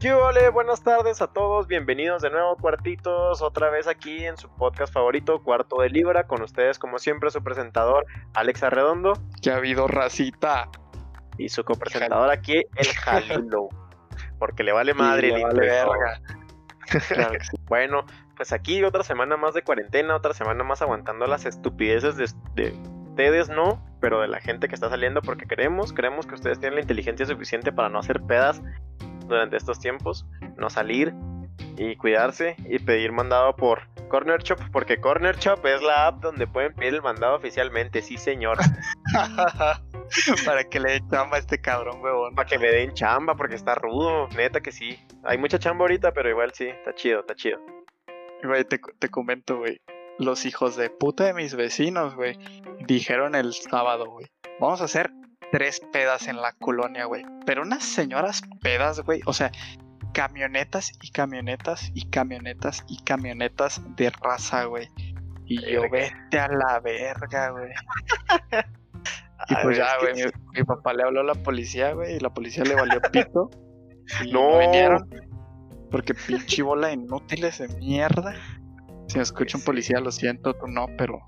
¿Qué? Buenas tardes a todos, bienvenidos de nuevo Cuartitos, otra vez aquí en su podcast favorito, Cuarto de Libra, con ustedes como siempre su presentador Alex Arredondo. Que ha habido racita. Y su copresentador aquí, el Jalilo, porque le vale madre le vale intro. verga. Claro que sí. Bueno, pues aquí otra semana más de cuarentena, otra semana más aguantando las estupideces de, de ustedes, no, pero de la gente que está saliendo porque queremos, creemos que ustedes tienen la inteligencia suficiente para no hacer pedas durante estos tiempos, no salir y cuidarse y pedir mandado por Corner Shop, porque Corner Shop es la app donde pueden pedir el mandado oficialmente, sí señor, Para que le dé chamba a este cabrón, huevón. para que me den chamba porque está rudo, neta que sí, hay mucha chamba ahorita, pero igual sí, está chido, está chido. Güey, te, te comento, güey. Los hijos de puta de mis vecinos, güey, dijeron el sábado, güey. Vamos a hacer tres pedas en la colonia, güey. Pero unas señoras pedas, güey. O sea, camionetas y camionetas y camionetas y camionetas de raza, güey. Y yo, vete a la verga, güey. Y pues ya, güey, mi, mi papá le habló a la policía, güey, y la policía le valió pito. Y No. vinieron. Porque pinche bola de inútiles de mierda. Si me escucha un policía, lo siento, tú no, pero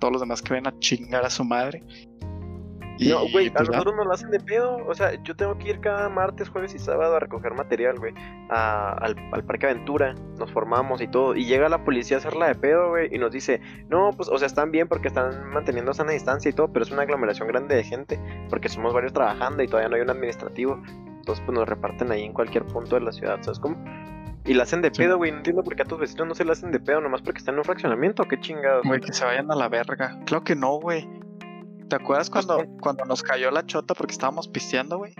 todos los demás que ven a chingar a su madre. Y No, güey, a pues, nosotros nos lo hacen de pedo. O sea, yo tengo que ir cada martes, jueves y sábado a recoger material, güey. a- al, al Parque Aventura. Nos formamos y todo. Y llega la policía a hacerla de pedo, güey. Y nos dice, no, pues, o sea, están bien porque están manteniendo sana distancia y todo. Pero es una aglomeración grande de gente. Porque somos varios trabajando y todavía no hay un administrativo. Entonces, pues nos reparten ahí en cualquier punto de la ciudad, ¿sabes cómo? Y la hacen de Sí. pedo, güey. No entiendo por qué a tus vecinos no se la hacen de pedo, nomás porque están en un fraccionamiento. ¿Qué chingados? Güey, que se vayan a la verga. Claro que no, güey. ¿Te acuerdas cuando, cuando nos cayó la chota porque estábamos pisteando, güey?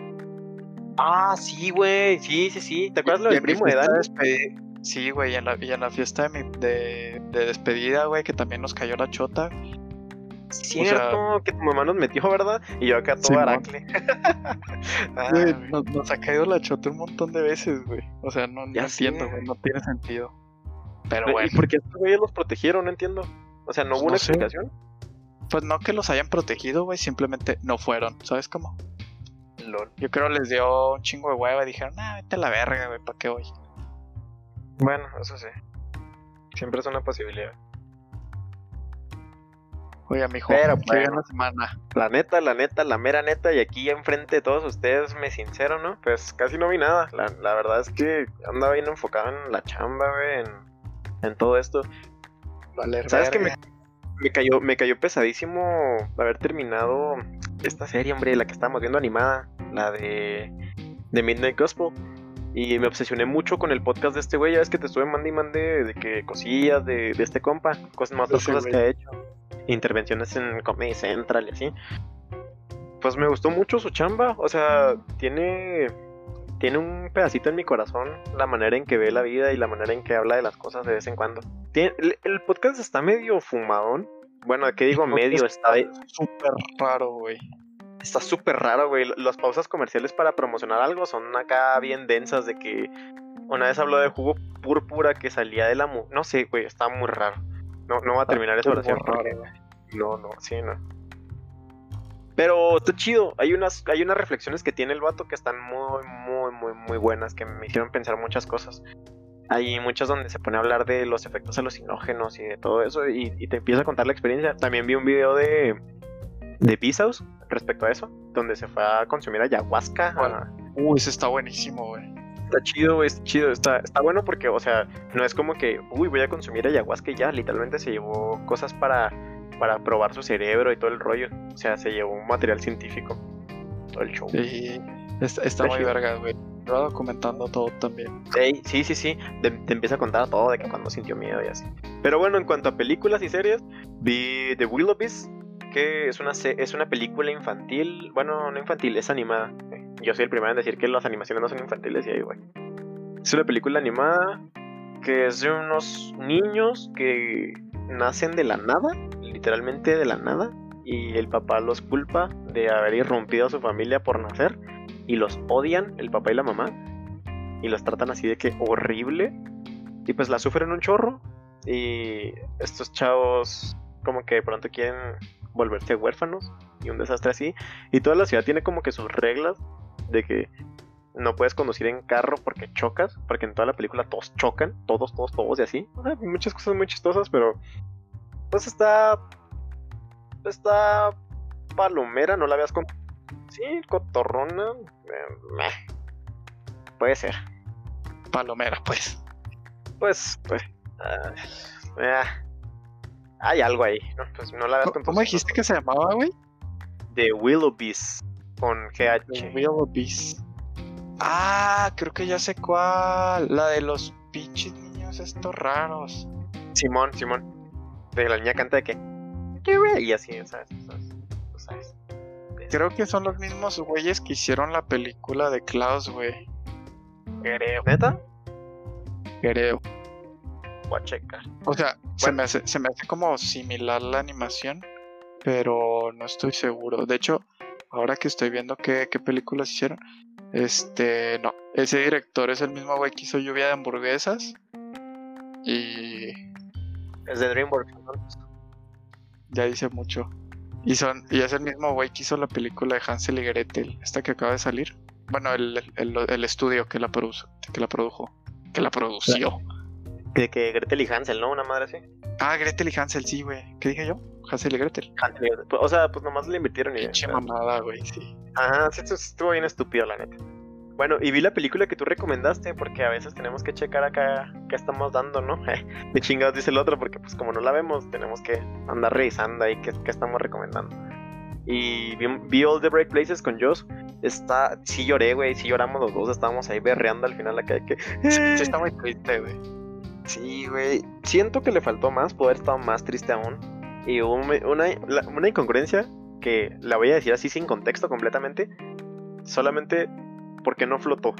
Ah, sí, güey. Sí, sí, sí. ¿Te acuerdas lo Y del primo de Dani? Sí, güey, y en la, y en la fiesta de, mi, de, de despedida, güey, que también nos cayó la chota. Cierto, que tu mamá nos metió, ¿verdad? Y yo acá todo Simón. aracle. Ah, Güey, güey. nos, nos ha caído la chota un montón de veces, güey. O sea, no, no entiendo, güey, no tiene sentido. Pero ¿Y bueno, por qué estos güeyes los protegieron? No entiendo. O sea, ¿no Pues hubo una sé. explicación? Pues no que los hayan protegido, güey, simplemente no fueron, ¿sabes cómo? Lol. Yo creo les dio un chingo de hueva y dijeron, ah, vete a la verga, güey, ¿para qué voy? Bueno, eso sí. Siempre es una posibilidad. Oiga, mijo, Pero, bueno. semana. La neta, la neta, la mera neta, y aquí enfrente de todos ustedes, me sincero, ¿no? Pues casi no vi nada. La, la verdad es que andaba bien enfocado en la chamba, güey, en, en todo esto. Valer ¿Sabes qué me. Me cayó, me cayó pesadísimo haber terminado esta serie, hombre, la que estábamos viendo animada, la de, de Midnight Gospel. Y me obsesioné mucho con el podcast de este güey. Ya ves que te estuve mande y mande de que cosillas de, de este compa, cosas más ese cosas güey. que ha hecho, intervenciones en Comedy Central y así. Pues me gustó mucho su chamba. O sea, tiene tiene un pedacito en mi corazón la manera en que ve la vida y la manera en que habla de las cosas de vez en cuando. Tiene- el, el podcast está medio fumadón. Bueno, ¿qué digo medio? Está Súper raro, güey. está súper raro, güey. Las pausas comerciales para promocionar algo son acá bien densas de que una vez habló de jugo púrpura que salía de la mu no sé, güey, está muy raro. No, no va a terminar esa oración raro, porque güey. no, no, sí, no. Pero está chido. Hay unas, hay unas reflexiones que tiene el vato que están muy, muy, muy, muy buenas, que me hicieron pensar muchas cosas. Hay muchas donde se pone a hablar de los efectos alucinógenos y de todo eso, y, y te empieza a contar la experiencia. También vi un video de, de Bezos respecto a eso, donde se fue a consumir ayahuasca. A- Uy, ese está buenísimo, güey. Está chido, está chido. Está, está bueno porque, o sea, no es como que, uy, voy a consumir ayahuasca y ya. Literalmente se llevó cosas para, para probar su cerebro y todo el rollo. O sea, se llevó un material científico. Todo el show. Sí, está, está muy chido. verga, güey. Va documentando todo también. Ey, sí, sí, sí. Te, te empieza a contar todo de que cuando sintió miedo y así. Pero bueno, en cuanto a películas y series, vi The Willoughbys, que es una, es una película infantil. Bueno, no infantil, es animada. Yo soy el primero en decir que las animaciones no son infantiles y ahí, güey. Es una película animada que es de unos niños que nacen de la nada, literalmente de la nada, y el papá los culpa de haber irrumpido a su familia por nacer, y los odian, el papá y la mamá, y los tratan así de que horrible, y pues la sufren un chorro, y estos chavos como que de pronto quieren volverse huérfanos, y un desastre así, y toda la ciudad tiene como que sus reglas de que no puedes conducir en carro porque chocas, porque en toda la película todos chocan, todos, todos, todos y así. muchas cosas muy chistosas, pero pues está está palomera, no la veas con sí, cotorrona. Eh, Puede ser. Palomera, pues. Pues, pues. Uh, hay algo ahí, ¿no? Pues no la veas con ¿Cómo dijiste que se llamaba, güey? The Willoughbys con GH. The Willoughbys. Ah, creo que ya sé cuál. La de los pinches niños estos raros. Simón, Simón. De la niña canta de que. Y así, ¿sabes? ¿sabes? Creo que son los mismos güeyes que hicieron la película de Klaus, güey. Creo. ¿Neta? Creo. Voy a checar. O sea, se, me hace, se me hace como similar la animación, pero no estoy seguro. De hecho, ahora que estoy viendo qué, qué películas hicieron, este, no, ese director es el mismo güey que hizo Lluvia de Hamburguesas. Y. Es de DreamWorks, Ya dice mucho. Y, son, y es el mismo güey que hizo la película de Hansel y Gretel, esta que acaba de salir. Bueno, el, el, estudio que la, produjo, que la produjo, que la produció. Que, que Gretel y Hansel, ¿no? Una madre así. Ah, Gretel y Hansel, sí, güey. ¿Qué dije yo? Hansel y Gretel. O sea, pues nomás le invirtieron y. Pinche mamada, güey, sí. Ajá, sí, estuvo bien estúpido, la neta. Bueno, y vi la película que tú recomendaste, porque a veces tenemos que checar acá qué estamos dando, ¿no? De chingados dice el otro, porque pues como no la vemos, tenemos que andar revisando ahí qué, qué estamos recomendando. Y vi, All the Bright Places con Joss. Está, sí lloré, güey, sí lloramos los dos, estábamos ahí berreando al final acá. Que... Sí, está muy triste, güey. Sí, güey. Siento que le faltó más, poder estar más triste aún. Y hubo una, una incongruencia que la voy a decir así sin contexto completamente. Solamente porque no flotó.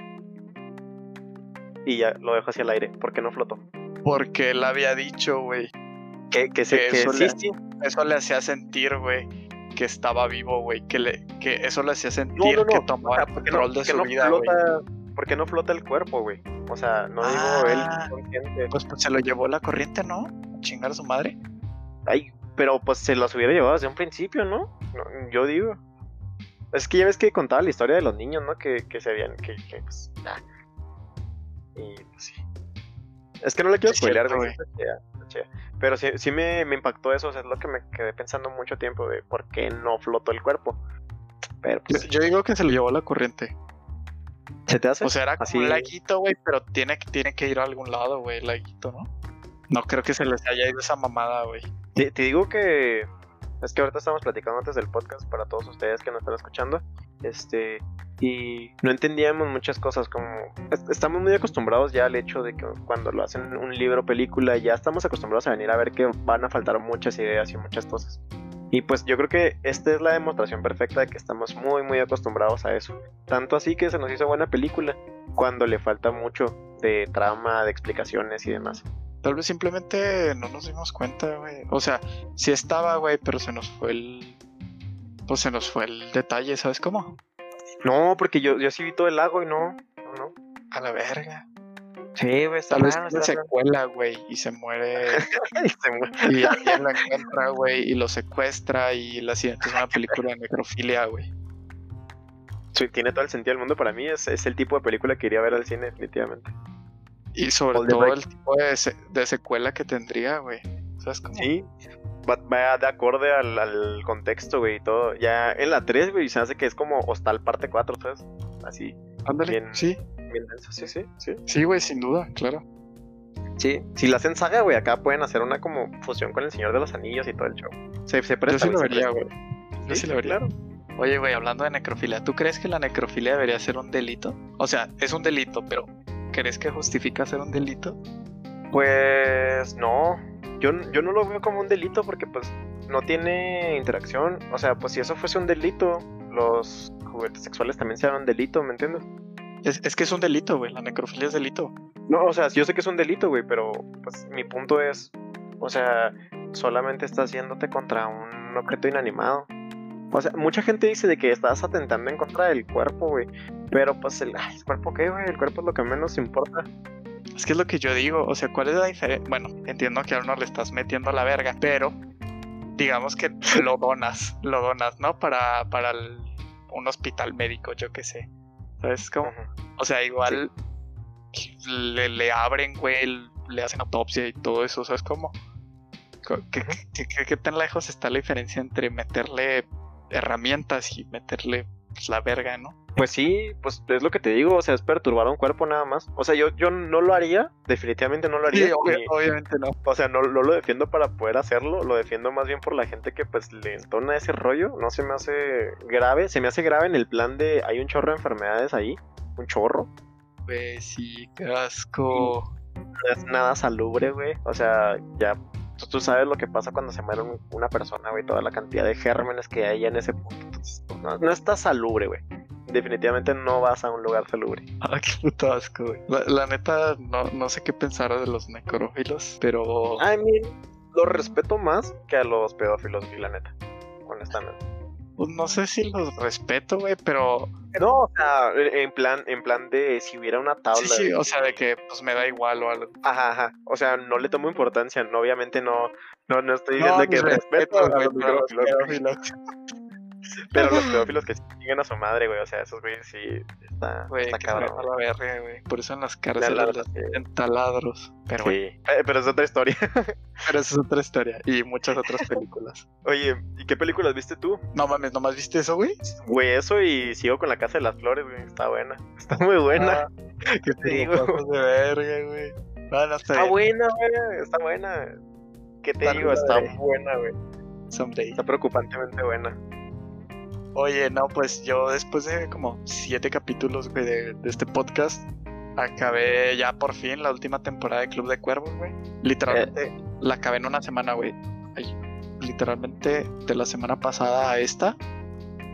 Y ya lo dejo hacia el aire. porque no flotó? Porque él había dicho, güey. Que, que, se, eso, le, eso le hacía sentir, güey, que estaba vivo, güey. Que, le, que eso le hacía sentir que tomaba el control de su vida, güey. ¿Por qué no flota el cuerpo, güey? O sea, no digo él ah, consciente. Pues, pues, se lo llevó la corriente, ¿no? A chingar a su madre. Ay, pero pues se los hubiera llevado desde un principio, ¿no? yo digo. Es que ya ves que contaba la historia de los niños, ¿no? Que, que se habían. Que, que pues. Y pues sí. Es que no le quiero spoilear, güey. Pero sí, sí me, me, impactó eso. O sea, es lo que me quedé pensando mucho tiempo de por qué no flotó el cuerpo. Pero pues, yo, digo que se lo llevó la corriente. ¿Se te hace? O sea, era como un laguito, güey, pero tiene, tiene que ir a algún lado, güey, el laguito, ¿no? No creo que se les haya ido esa mamada, güey. Te, te, digo que es que ahorita estamos platicando antes del podcast para todos ustedes que nos están escuchando. Este, y no entendíamos muchas cosas como estamos muy acostumbrados ya al hecho de que cuando lo hacen un libro película ya estamos acostumbrados a venir a ver que van a faltar muchas ideas y muchas cosas y pues yo creo que esta es la demostración perfecta de que estamos muy muy acostumbrados a eso tanto así que se nos hizo buena película cuando le falta mucho de trama de explicaciones y demás Tal vez simplemente no nos dimos cuenta, güey. O sea, sí estaba, güey, pero se nos fue el. Pues se nos fue el detalle, ¿sabes cómo? No, porque yo, yo sí vi todo el lago y no. No, A la verga. Sí, güey, Tal vez se secuela, güey, y se muere. y se muere. Y alguien lo encuentra, güey, y lo secuestra, y la siguiente es una película de necrofilia, güey. Sí, tiene todo el sentido del mundo para mí. Es, es el tipo de película que iría a ver al cine, definitivamente. Y sobre todo el tipo de, secuela que tendría, güey. Sí, va, de acorde al, contexto, güey, y todo. Ya en la 3, güey, se hace que es como Hostal parte 4, ¿sabes? Así. Ándale, sí. Bien denso, sí, sí, sí. Sí, güey, sin duda, claro. Sí, si la hacen saga, güey, acá pueden hacer una como fusión con el Señor de los Anillos y todo el show. Se, se presta, Yo sí lo vería, güey. Yo sí, lo vería. Claro. Oye, güey, hablando de necrofilia, ¿tú crees que la necrofilia debería ser un delito? O sea, es un delito, pero ¿crees que justifica ser un delito? Pues no, yo, yo no lo veo como un delito porque pues no tiene interacción. O sea, pues si eso fuese un delito, los juguetes sexuales también serían un delito, ¿me entiendes? Es, que es un delito, güey, la necrofilia es delito. No, o sea, yo sé que es un delito, güey, pero pues mi punto es, o sea, solamente estás yéndote contra un objeto inanimado. O sea, mucha gente dice de que estás atentando en contra del cuerpo, güey. Pero pues el, cuerpo qué, güey, el cuerpo es lo que menos importa. Es que es lo que yo digo, o sea, ¿cuál es la diferencia? Bueno, entiendo que a uno le estás metiendo a la verga, pero digamos que lo donas, lo donas, ¿no? Para, para un hospital médico, yo qué sé. ¿Sabes cómo? O sea, igual le, le abren, güey, le hacen autopsia y todo eso, ¿sabes cómo? ¿Qué, qué, tan lejos está la diferencia entre meterle herramientas y meterle pues, la verga, ¿no? Pues sí, pues es lo que te digo, o sea, es perturbar a un cuerpo nada más. O sea, yo, yo no lo haría, definitivamente no lo haría. Sí, obviamente no. O sea, no, lo defiendo para poder hacerlo, lo defiendo más bien por la gente que pues le entona ese rollo. No se me hace grave, se me hace grave en el plan de hay un chorro de enfermedades ahí, un chorro. Pues sí, qué asco. No es nada salubre, güey. O sea, ya tú sabes lo que pasa cuando se muere una persona, güey, toda la cantidad de gérmenes que hay en ese punto. Pues, no, está salubre, güey. Definitivamente no vas a un lugar salubre. Ah, qué puto asco, güey. La, neta, no, no, sé qué pensar de los necrófilos, pero. I mean, lo respeto más que a los pedófilos, güey, la neta. Honestamente. Pues no sé si los respeto, güey, pero. No, o sea, en plan, en plan de si hubiera una tabla. Sí, sí, o sea, de que pues me da igual o algo. Ajá, ajá. O sea, no le tomo importancia. No, obviamente no, no, no estoy diciendo que respeto, a los pedófilos. Pero los pedófilos que siguen a su madre, güey. O sea, esos güeyes sí está, güey, está cabrón. La verga, güey. Por eso en las cárceles les en taladros. Pero, sí. Eh, pero es otra historia. pero eso es otra historia. Y muchas otras películas. Oye, ¿y qué películas viste tú? No mames, ¿nomás viste eso, güey? Güey, eso y sigo con la Casa de las Flores, güey. Está buena. Está muy buena. Ah, ¿Qué te digo? de verga, güey. No, no está, está buena, güey. Está buena. ¿Qué te digo? Está buena, güey. Someday. Está preocupantemente buena. Oye, no, pues yo después de como siete capítulos, güey, de, este podcast, acabé ya por fin la última temporada de Club de Cuervos, güey. Literalmente eh. la acabé en una semana, güey. Literalmente de la semana pasada a esta,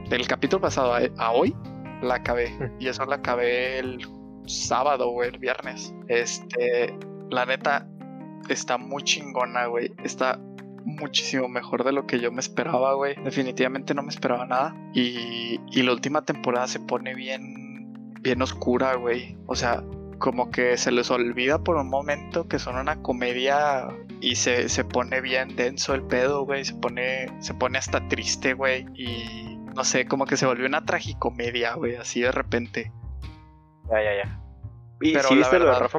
del capítulo pasado a, hoy, la acabé. y eso la acabé el sábado, güey, el viernes. Este, la neta, está muy chingona, güey. Está muchísimo mejor de lo que yo me esperaba, güey. Definitivamente no me esperaba nada. Y, y la última temporada se pone bien, bien oscura, güey. O sea, como que se les olvida por un momento que son una comedia y se, se pone bien denso el pedo, güey. Se pone, se pone hasta triste, güey. Y no sé, como que se volvió una tragicomedia, güey, así de repente. Ya, ya, ya. ¿Y Pero si viste lo de Rafa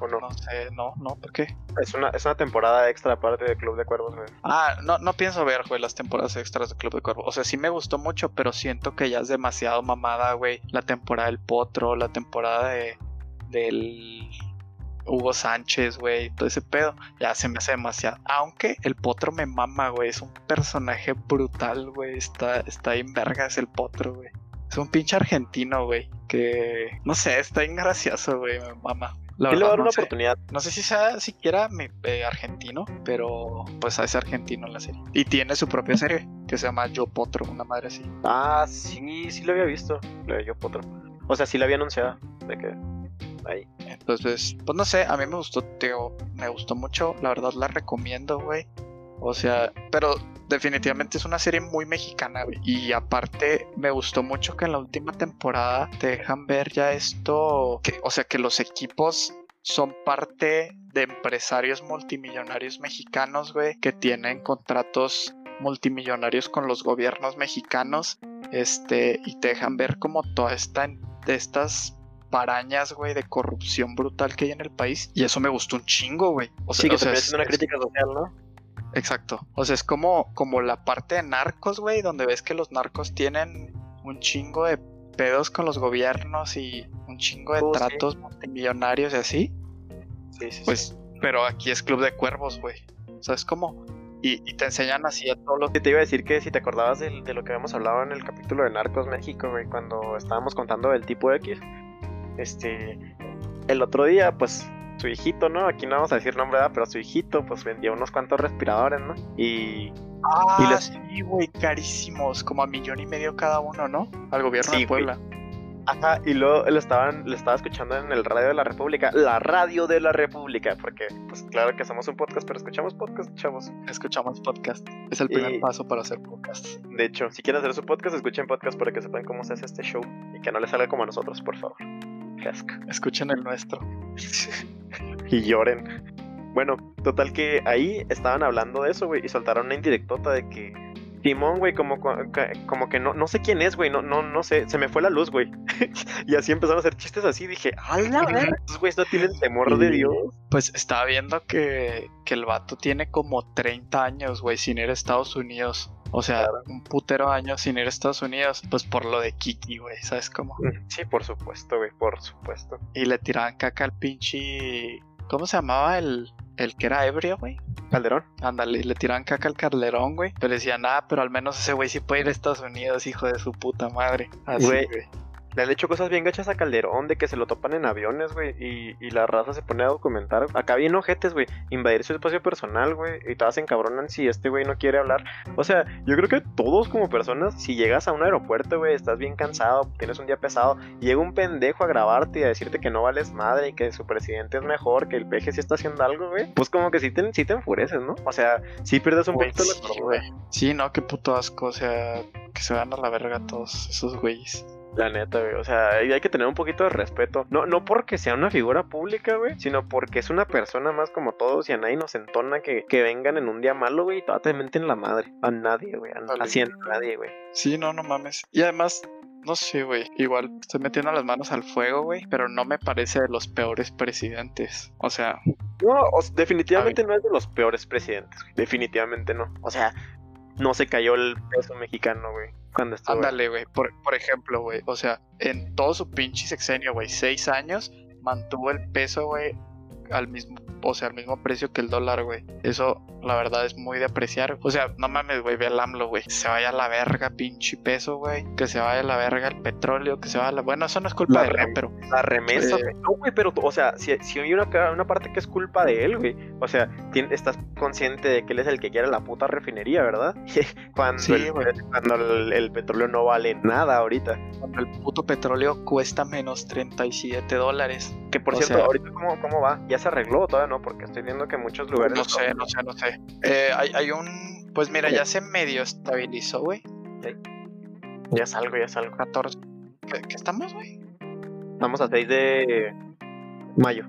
Marca? no? sé, no, no, ¿por qué? Es una, es una temporada extra aparte de Club de Cuervos, güey. Ah, no, no pienso ver, güey, las temporadas extras de Club de Cuervos. O sea, sí me gustó mucho, pero siento que ya es demasiado mamada, güey. La temporada del Potro, la temporada de del Hugo Sánchez, güey, todo ese pedo, ya se me hace demasiado. Aunque el potro me mama, güey, es un personaje brutal, güey, está, está en verga, es el potro, güey. Es un pinche argentino, güey, que, no sé, está ingracioso, güey, me mama. La verdad, dar una oportunidad. No sé si sea siquiera eh, argentino, pero pues es argentino en la serie. Y tiene su propia serie que se llama Yo Potro, una madre así. Ah, sí, sí lo había visto, lo de Yo Potro. O sea, sí la había anunciado, de que ahí. Entonces, pues no sé, a mí me gustó, tío, me gustó mucho, la verdad la recomiendo, güey. O sea, pero definitivamente es una serie muy mexicana, güey. Y aparte, me gustó mucho que en la última temporada te dejan ver ya esto, que, o sea, que los equipos son parte de empresarios multimillonarios mexicanos, güey, que tienen contratos multimillonarios con los gobiernos mexicanos, este, y te dejan ver como toda esta, de estas parañas, güey, de corrupción brutal que hay en el país. Y eso me gustó un chingo, güey. O sea, sí, que o es, una crítica social, ¿no? Exacto. O sea, es como, como la parte de narcos, güey, donde ves que los narcos tienen un chingo de pedos con los gobiernos y un chingo de oh, tratos multimillonarios y así. Sí, sí, pues, pero aquí es Club de Cuervos, güey. O sea, es como... Y, te enseñan así a todos los... Te iba a decir que si te acordabas de, lo que habíamos hablado en el capítulo de Narcos México, güey, cuando estábamos contando del tipo X. Este... El otro día, pues, su hijito, ¿no? Aquí no vamos a decir nombre, pero su hijito, pues vendía unos cuantos respiradores, ¿no? Y. Ah, y sí, güey, carísimos, como a millón y medio cada uno, ¿no? Al gobierno de Puebla. Ajá, y luego lo estaban, lo estaba escuchando en el radio de la República, la radio de la República, porque pues claro que hacemos un podcast, pero escuchamos podcast, chavos. Escuchamos podcast. Es el primer paso para hacer podcast. De hecho, si quieren hacer su podcast, escuchen podcast para que sepan cómo se hace este show y que no les salga como a nosotros, por favor. Escuchen el nuestro. y lloren. Bueno, total que ahí estaban hablando de eso, güey, y soltaron una indirectota de que Timón, güey, como, como que no, no sé quién es, güey, no, no, no sé, se me fue la luz, güey. y así empezaron a hacer chistes así, dije, ¡hala! Estos güeyes no tienen temor de Dios. Pues estaba viendo que, que el vato tiene como 30 años, güey, sin ir a Estados Unidos. O sea, un putero año sin ir a Estados Unidos, pues por lo de Kiki, güey, ¿sabes cómo? Sí, por supuesto, güey, por supuesto. Y le tiraban caca al pinche... ¿Cómo se llamaba el, el que era ebrio, güey? Calderón. Ándale, le tiraban caca al Calderón, güey. Pero decían, ah, pero al menos ese güey sí puede ir a Estados Unidos, hijo de su puta madre. Así, güey. Le han hecho cosas bien gachas a Calderón, de que se lo topan en aviones, güey, y, y, la raza se pone a documentar. Acá bien ojetes, güey, invadir su espacio personal, güey, y todas se encabronan si este güey no quiere hablar. O sea, yo creo que todos como personas, si llegas a un aeropuerto, güey, estás bien cansado, tienes un día pesado, llega un pendejo a grabarte y a decirte que no vales madre y que su presidente es mejor, que el peje sí está haciendo algo, güey, pues como que sí te, sí te enfureces, ¿no? O sea, sí pierdes un poquito sí, la güey. Sí, no, qué puto asco, o sea, que se van a la verga todos esos güeyes. La neta, güey. O sea, hay que tener un poquito de respeto. No, no porque sea una figura pública, güey, sino porque es una persona más como todos y a nadie nos entona que, que vengan en un día malo, güey, y toda te meten la madre. A nadie, güey. Así a nadie, güey. Sí, no, no mames. Y además, no sé, güey. Igual estoy metiendo las manos al fuego, güey. Pero no me parece de los peores presidentes. O sea. No, definitivamente no es de los peores presidentes. Güey. Definitivamente no. O sea, no se cayó el peso mexicano, güey. Cuando estuvo. Ándale, güey. Por, por ejemplo, güey. O sea, en todo su pinche sexenio, güey, seis años, mantuvo el peso, güey, al mismo, o sea, al mismo precio que el dólar, güey. Eso, la verdad, es muy de apreciar. O sea, no mames, güey, ve al AMLO, güey. Se vaya a la verga, pinche peso, güey. Que se vaya a la verga el petróleo, que se vaya a la... Bueno, eso no es culpa de él, pero... La remesa, eh... No, güey, pero, o sea, si, si hay una, una parte que es culpa de él, güey. O sea, estás consciente de que él es el que quiere la puta refinería, ¿verdad? cuando, sí, el, cuando el, el, petróleo no vale nada ahorita. Cuando el puto petróleo cuesta menos 37 dólares. Que por O cierto, sea- ahorita cómo, cómo va, ya se arregló todavía, ¿no? Porque estoy viendo que muchos lugares. No sé, no sé, no sé. Eh, hay, hay un... Pues mira, ya se medio estabilizó, güey. Ya salgo, ya salgo. 14. ¿Qué, qué estamos, güey? Vamos a 6 de mayo.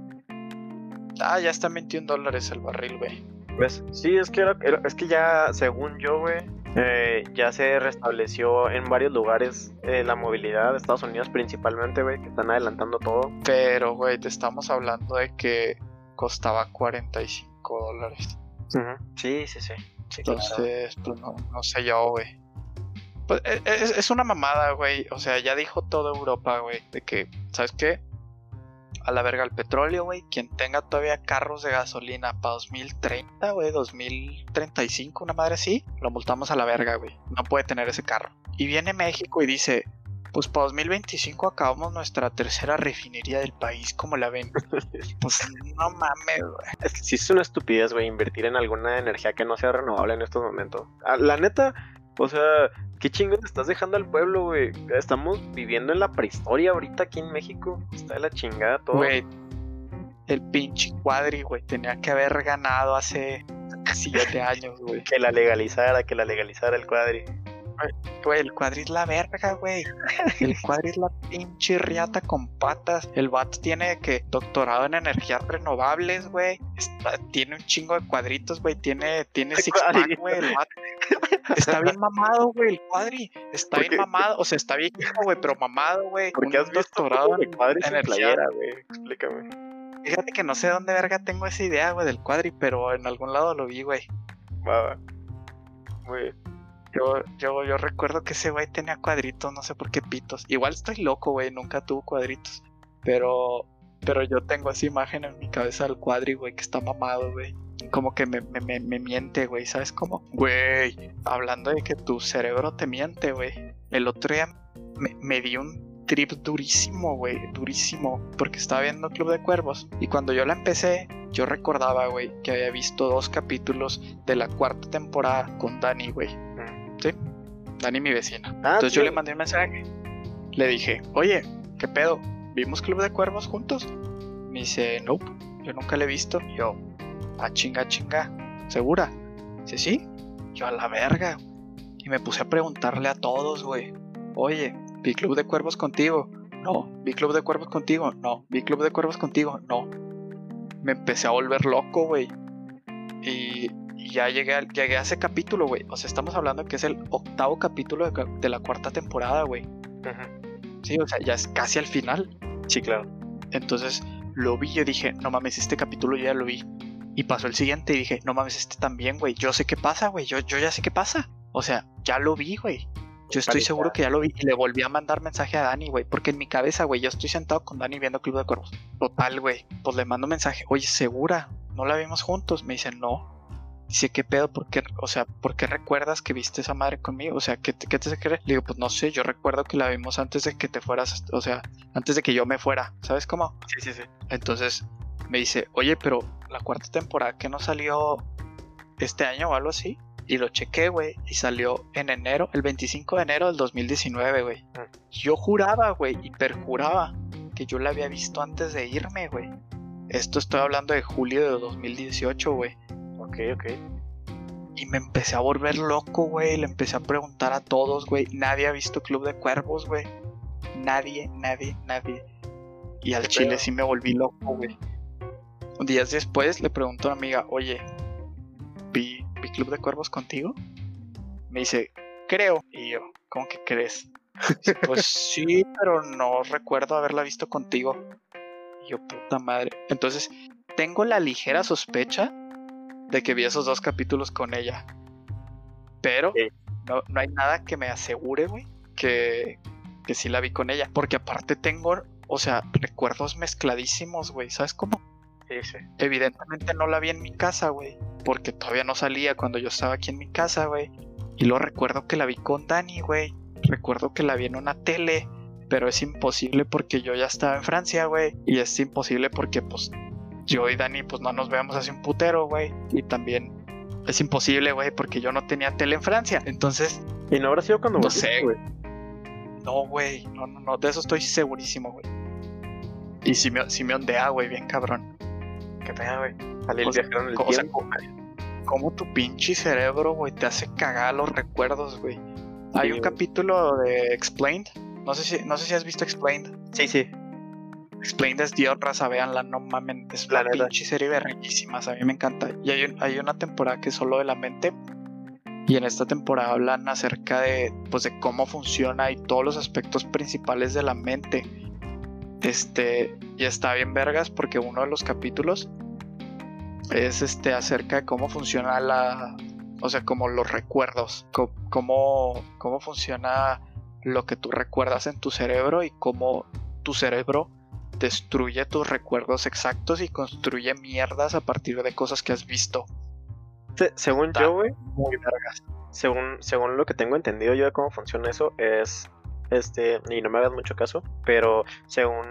Ah, ya está en 21 dólares el barril, güey. ¿Ves? Sí, es que, era- es que ya, según yo, güey, eh, ya se restableció en varios lugares eh, la movilidad de Estados Unidos principalmente, güey, que están adelantando todo. Pero, güey, te estamos hablando de que costaba 45 dólares. Sí, sí, sí. sí Entonces, pues no, no sé yo, güey. Pues e- es, es una mamada, güey. O sea, ya dijo toda Europa, güey, de que, ¿sabes qué? A la verga el petróleo, güey. Quien tenga todavía carros de gasolina para 2030, güey, 2035, una madre así, lo multamos a la verga, güey. No puede tener ese carro. Y viene México y dice, pues para 2025 acabamos nuestra tercera refinería del país, ¿cómo la ven? pues no mames, güey. Sí es una estupidez, güey, invertir en alguna energía que no sea renovable en estos momentos. Ah, La neta, o sea, qué chingón te estás dejando al pueblo, güey. Estamos viviendo en la prehistoria ahorita aquí en México. Está de la chingada todo. Güey, el pinche cuadri, güey, tenía que haber ganado hace siete años, güey. Que la legalizara, que la legalizara el cuadri. Güey, el cuadri es la verga, güey. El cuadri es la pinche riata con patas. El vato tiene que doctorado en energías renovables, güey. Tiene un chingo de cuadritos, güey. Tiene, tiene six pack, güey. El vato. Está bien mamado, güey, el cuadri. Está ¿Por bien mamado. O sea, está viejito, güey, pero mamado, güey. Porque has visto doctorado sin energía. playera, güey. Explícame. Fíjate que no sé dónde verga tengo esa idea, güey, del cuadri, pero en algún lado lo vi, güey. Va. Güey. Yo, yo, yo recuerdo que ese güey tenía cuadritos, no sé por qué pitos. Igual estoy loco, güey, nunca tuvo cuadritos. Pero, pero yo tengo esa imagen en mi cabeza del cuadri, güey, que está mamado, güey. Como que me, me, me, me miente, güey, ¿sabes cómo? Güey, hablando de que tu cerebro te miente, güey. El otro día me, me di un trip durísimo, güey, durísimo. Porque estaba viendo Club de Cuervos. Y cuando yo la empecé, yo recordaba, güey, que había visto dos capítulos de la cuarta temporada con Dani, güey. ¿Sí? Dani, mi vecina. Ah, Entonces yo le mandé un mensaje. Le dije, oye, ¿qué pedo? ¿Vimos Club de Cuervos juntos? Me dice, nope, yo nunca le he visto. Y yo, ah, chinga, chinga, ¿segura? Dice, sí. Yo a la verga. Y me puse a preguntarle a todos, güey. Oye, ¿vi Club de Cuervos contigo? No. ¿Vi Club de Cuervos contigo? No. ¿Vi Club de Cuervos contigo? No. Me empecé a volver loco, güey. Y, y ya llegué, a, llegué a ese capítulo, güey. O sea, estamos hablando que es el octavo capítulo de, de la cuarta temporada, güey. Sí, o sea, ya es casi al final. Sí, claro. Entonces lo vi, yo dije, no mames, este capítulo ya lo vi. Y pasó el siguiente y dije, no mames, este también, güey. Yo sé qué pasa, güey. Yo, yo ya sé qué pasa. O sea, ya lo vi, güey. Yo estoy seguro que ya lo vi y le volví a mandar mensaje a Dani, güey. Porque en mi cabeza, güey, yo estoy sentado con Dani viendo Club de Cuervos. Total, güey. Pues le mando mensaje. Oye, ¿segura? ¿No la vimos juntos? Me dice, no. Dice, ¿qué pedo? ¿Por qué, o sea, ¿por qué recuerdas que viste esa madre conmigo? O sea, ¿qué, qué te cree? Le digo, pues no sé, yo recuerdo que la vimos antes de que te fueras, o sea, antes de que yo me fuera, ¿sabes cómo? Sí, sí, sí. Entonces me dice, oye, pero la cuarta temporada que no salió este año o algo así. Y lo chequé, güey, y salió en enero, el 25 de enero del 2019, güey. Mm. Yo juraba, güey, y perjuraba que yo la había visto antes de irme, güey. Esto estoy hablando de julio de 2018, güey. Ok, ok. Y me empecé a volver loco, güey. Le empecé a preguntar a todos, güey. Nadie ha visto Club de Cuervos, güey. Nadie, nadie, nadie. Y al ¿Qué chile sí me volví loco, güey. Días después le pregunto a una amiga, oye, ¿vi, vi Club de Cuervos contigo? Me dice, creo. Y yo, ¿cómo que crees? Dice, pues sí, pero no recuerdo haberla visto contigo. Y yo, puta madre. Entonces, tengo la ligera sospecha de que vi esos dos capítulos con ella. Pero no, no hay nada que me asegure, güey, que, que sí la vi con ella. Porque aparte tengo, o sea, recuerdos mezcladísimos, güey. ¿Sabes cómo? Sí, sí. Evidentemente no la vi en mi casa, güey. Porque todavía no salía cuando yo estaba aquí en mi casa, güey. Y lo recuerdo que la vi con Dani, güey. Recuerdo que la vi en una tele. Pero es imposible porque yo ya estaba en Francia, güey. Y es imposible porque, pues, yo y Dani, pues, no nos vemos hace un putero, güey. Y también es imposible, güey, porque yo no tenía tele en Francia. Entonces, ¿Y no habrá sido cuando No sé, güey? no, güey. No, no, no. De eso estoy segurísimo, güey. Y si me, si me ondea, güey, bien cabrón. ¿Qué pedo, güey? Salí el O sea, viajero en el o sea, tiempo. cómo tu pinche cerebro, güey, te hace cagar los recuerdos, güey. Hay un güey. capítulo de Explained. No sé si, no sé si has visto Explained. Sí, sí. Explained es Dios, raza, véanla, no mamen. Es La una pinche serie verguísima, a mí me encanta. Y hay, hay una temporada que es solo de la mente. Y en esta temporada hablan acerca de, pues, de cómo funciona y todos los aspectos principales de la mente. Este, y está bien vergas porque uno de los capítulos es este acerca de cómo funciona la, o sea, como los recuerdos, cómo, cómo funciona lo que tú recuerdas en tu cerebro y cómo tu cerebro destruye tus recuerdos exactos y construye mierdas a partir de cosas que has visto. Se- según yo, güey, Muy vergas. según, según lo que tengo entendido yo de cómo funciona eso, es, este, y no me hagas mucho caso, pero según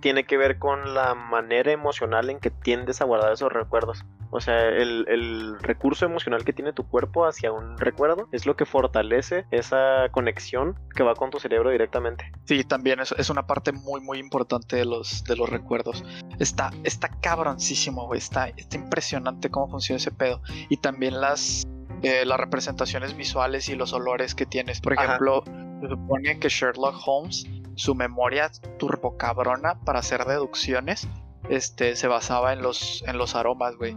tiene que ver con la manera emocional en que tiendes a guardar esos recuerdos. O sea, el, el recurso emocional que tiene tu cuerpo hacia un recuerdo es lo que fortalece esa conexión que va con tu cerebro directamente. Sí, también es, es una parte muy, muy importante de los, de los recuerdos. Está, está cabroncísimo, güey. Está, está impresionante cómo funciona ese pedo. Y también las, eh, las representaciones visuales y los olores que tienes. Por Ajá. ejemplo, se supone que Sherlock Holmes, su memoria turbocabrona para hacer deducciones, este, se basaba en los, en los aromas, güey.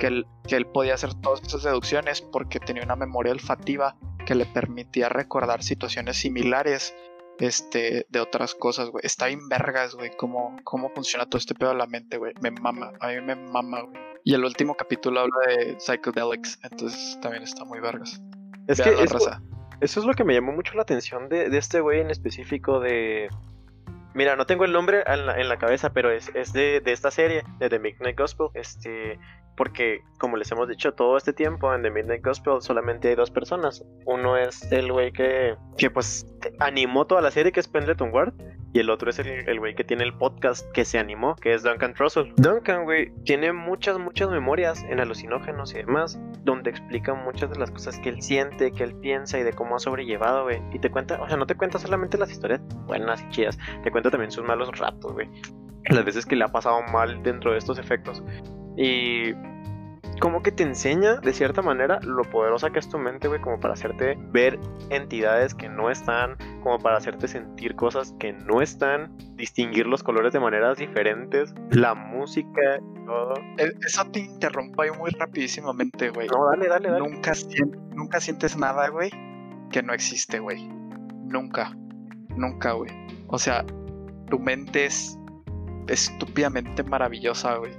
Que él, que él podía hacer todas esas deducciones porque tenía una memoria olfativa que le permitía recordar situaciones similares este, de otras cosas, güey. Está bien vergas, güey, cómo, cómo funciona todo este pedo de la mente, güey. Me mama, a mí me mama, güey. Y el último capítulo habla de psychedelics, entonces también está muy vergas. Es que la raza. Eso es lo que me llamó mucho la atención de, de este güey en específico de... Mira, no tengo el nombre en la, cabeza, pero es, es de, de esta serie, de The Midnight Gospel. Este, porque, como les hemos dicho todo este tiempo, en The Midnight Gospel solamente hay dos personas. Uno es el güey que, que pues animó toda la serie, que es Pendleton Ward. Y el otro es el güey que tiene el podcast que se animó, que es Duncan Trussell. Duncan, güey, tiene muchas, muchas memorias en alucinógenos y demás, donde explica muchas de las cosas que él siente, que él piensa y de cómo ha sobrellevado, güey. Y te cuenta, o sea, no te cuenta solamente las historias buenas y chidas, te cuenta también sus malos ratos, güey. Las veces que le ha pasado mal dentro de estos efectos. Y como que te enseña de cierta manera lo poderosa que es tu mente, güey, como para hacerte ver entidades que no están, como para hacerte sentir cosas que no están, distinguir los colores de maneras diferentes, la música todo. E- Eso te interrumpo ahí muy rapidísimamente, güey. No, dale, dale, dale. Nunca, nunca sientes nada, güey, que no existe, güey. Nunca. Nunca, güey. O sea, tu mente es estúpidamente maravillosa, güey.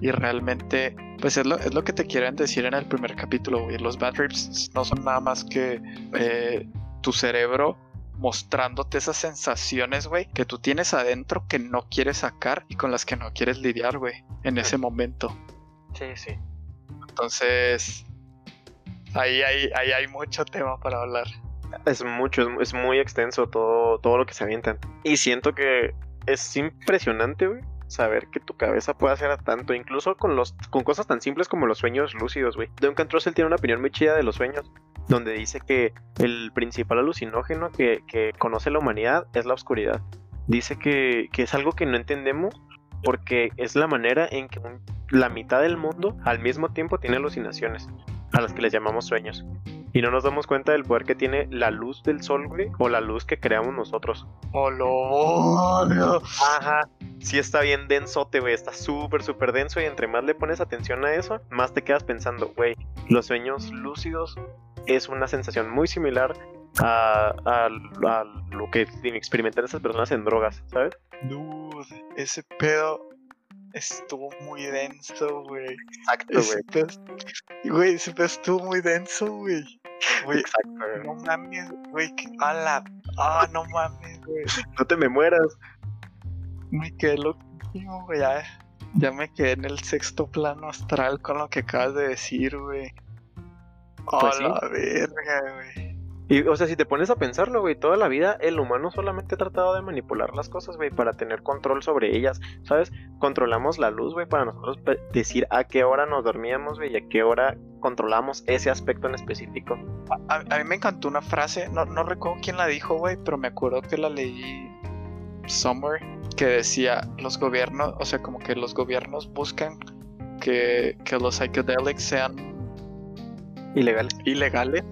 Y realmente, pues es lo, es lo que te quieren decir en el primer capítulo, güey. Los bad trips no son nada más que eh, tu cerebro mostrándote esas sensaciones, güey, que tú tienes adentro que no quieres sacar y con las que no quieres lidiar, güey, en ese momento. Sí, sí. Entonces, ahí hay, ahí hay mucho tema para hablar. Es mucho, es, es muy extenso todo, todo lo que se avientan. Y siento que es impresionante, güey, saber que tu cabeza puede hacer tanto, incluso con los con cosas tan simples como los sueños lúcidos, güey. Duncan Trussell tiene una opinión muy chida de los sueños, donde dice que el principal alucinógeno que, que conoce la humanidad es la oscuridad. Dice que, que es algo que no entendemos porque es la manera en que la mitad del mundo al mismo tiempo tiene alucinaciones, a las que les llamamos sueños. Y no nos damos cuenta del poder que tiene la luz del sol, güey, o la luz que creamos nosotros. ¡Oh, lo! Ajá. Sí está bien densote, güey. Está súper, súper denso. Y entre más le pones atención a eso, más te quedas pensando, güey, los sueños lúcidos es una sensación muy similar a, a- a lo que experimentan esas personas en drogas, ¿sabes? Dude, ese pedo estuvo muy denso, güey. Exacto, güey, pedo estuvo muy denso, güey. Güey, Exacto, güey. no mames, güey, a la... Ah, no mames, güey. No te me mueras. Me quedé loquísimo, güey. Ya, ya me quedé en el sexto plano astral con lo que acabas de decir, güey. A Pues sí. la verga, güey. Y, o sea, si te pones a pensarlo, güey, toda la vida el humano solamente ha tratado de manipular las cosas, güey, para tener control sobre ellas, ¿sabes? Controlamos la luz, güey, para nosotros decir a qué hora nos dormíamos, güey, y a qué hora controlamos ese aspecto en específico. A, a mí me encantó una frase, no, no recuerdo quién la dijo, güey, pero me acuerdo que la leí somewhere, que decía, los gobiernos, o sea, como que los gobiernos buscan que, que los psychedelics sean Ilegal. ilegales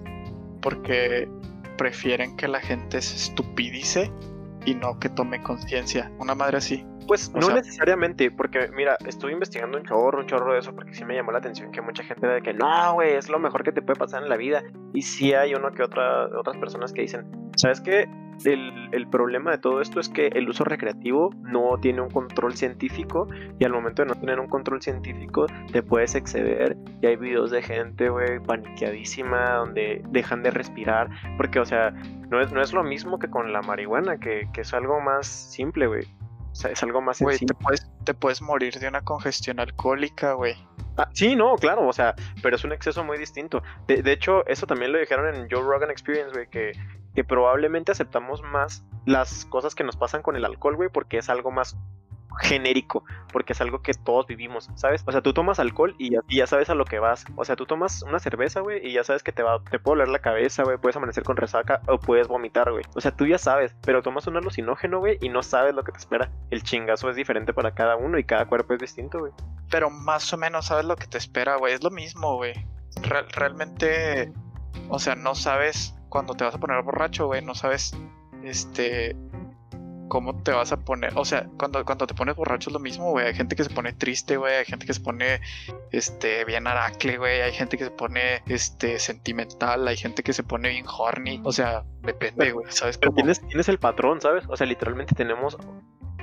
porque prefieren que la se estupidice y no que tome conciencia. Una madre así. Pues O no sea- necesariamente, porque mira, estuve investigando un chorro, un chorro de eso, porque sí me llamó la atención que mucha gente era de que no, güey, es lo mejor que te puede pasar en la vida. Y sí hay uno que otra, otras personas que dicen, ¿sabes qué? El, el problema de todo esto es que el uso recreativo no tiene un control científico y al momento de no tener un control científico te puedes exceder y hay videos de gente, güey, paniqueadísima donde dejan de respirar porque, o sea, no es, no es lo mismo que con la marihuana, que, que es algo más simple, güey. O sea, es algo más Güey, sencillo. te puedes, te puedes morir de una congestión alcohólica, güey. Ah, sí, no, claro, o sea, pero es un exceso muy distinto. De, de hecho, eso también lo dijeron en Joe Rogan Experience, güey, que, que probablemente aceptamos más las cosas que nos pasan con el alcohol, güey, porque es algo más genérico, porque es algo que todos vivimos, ¿sabes? O sea, tú tomas alcohol y ya, ya sabes a lo que vas. O sea, tú tomas una cerveza, güey, y ya sabes que te va, te puede doler la cabeza, güey, puedes amanecer con resaca o puedes vomitar, güey. O sea, tú ya sabes, pero tomas un alucinógeno, güey, y no sabes lo que te espera. El chingazo es diferente para cada uno y cada cuerpo es distinto, güey. Pero más o menos sabes lo que te espera, güey. Es lo mismo, güey. Re- realmente, o sea, no sabes cuando te vas a poner borracho, güey. No sabes, este, cómo te vas a poner. O sea, cuando, cuando te pones borracho es lo mismo, güey. Hay gente que se pone triste, güey. Hay gente que se pone, este, bien aracle, güey. Hay gente que se pone, este, sentimental. Hay gente que se pone bien horny. O sea, depende, güey. ¿Sabes Pero cómo? tienes, tienes el patrón, ¿sabes? O sea, literalmente tenemos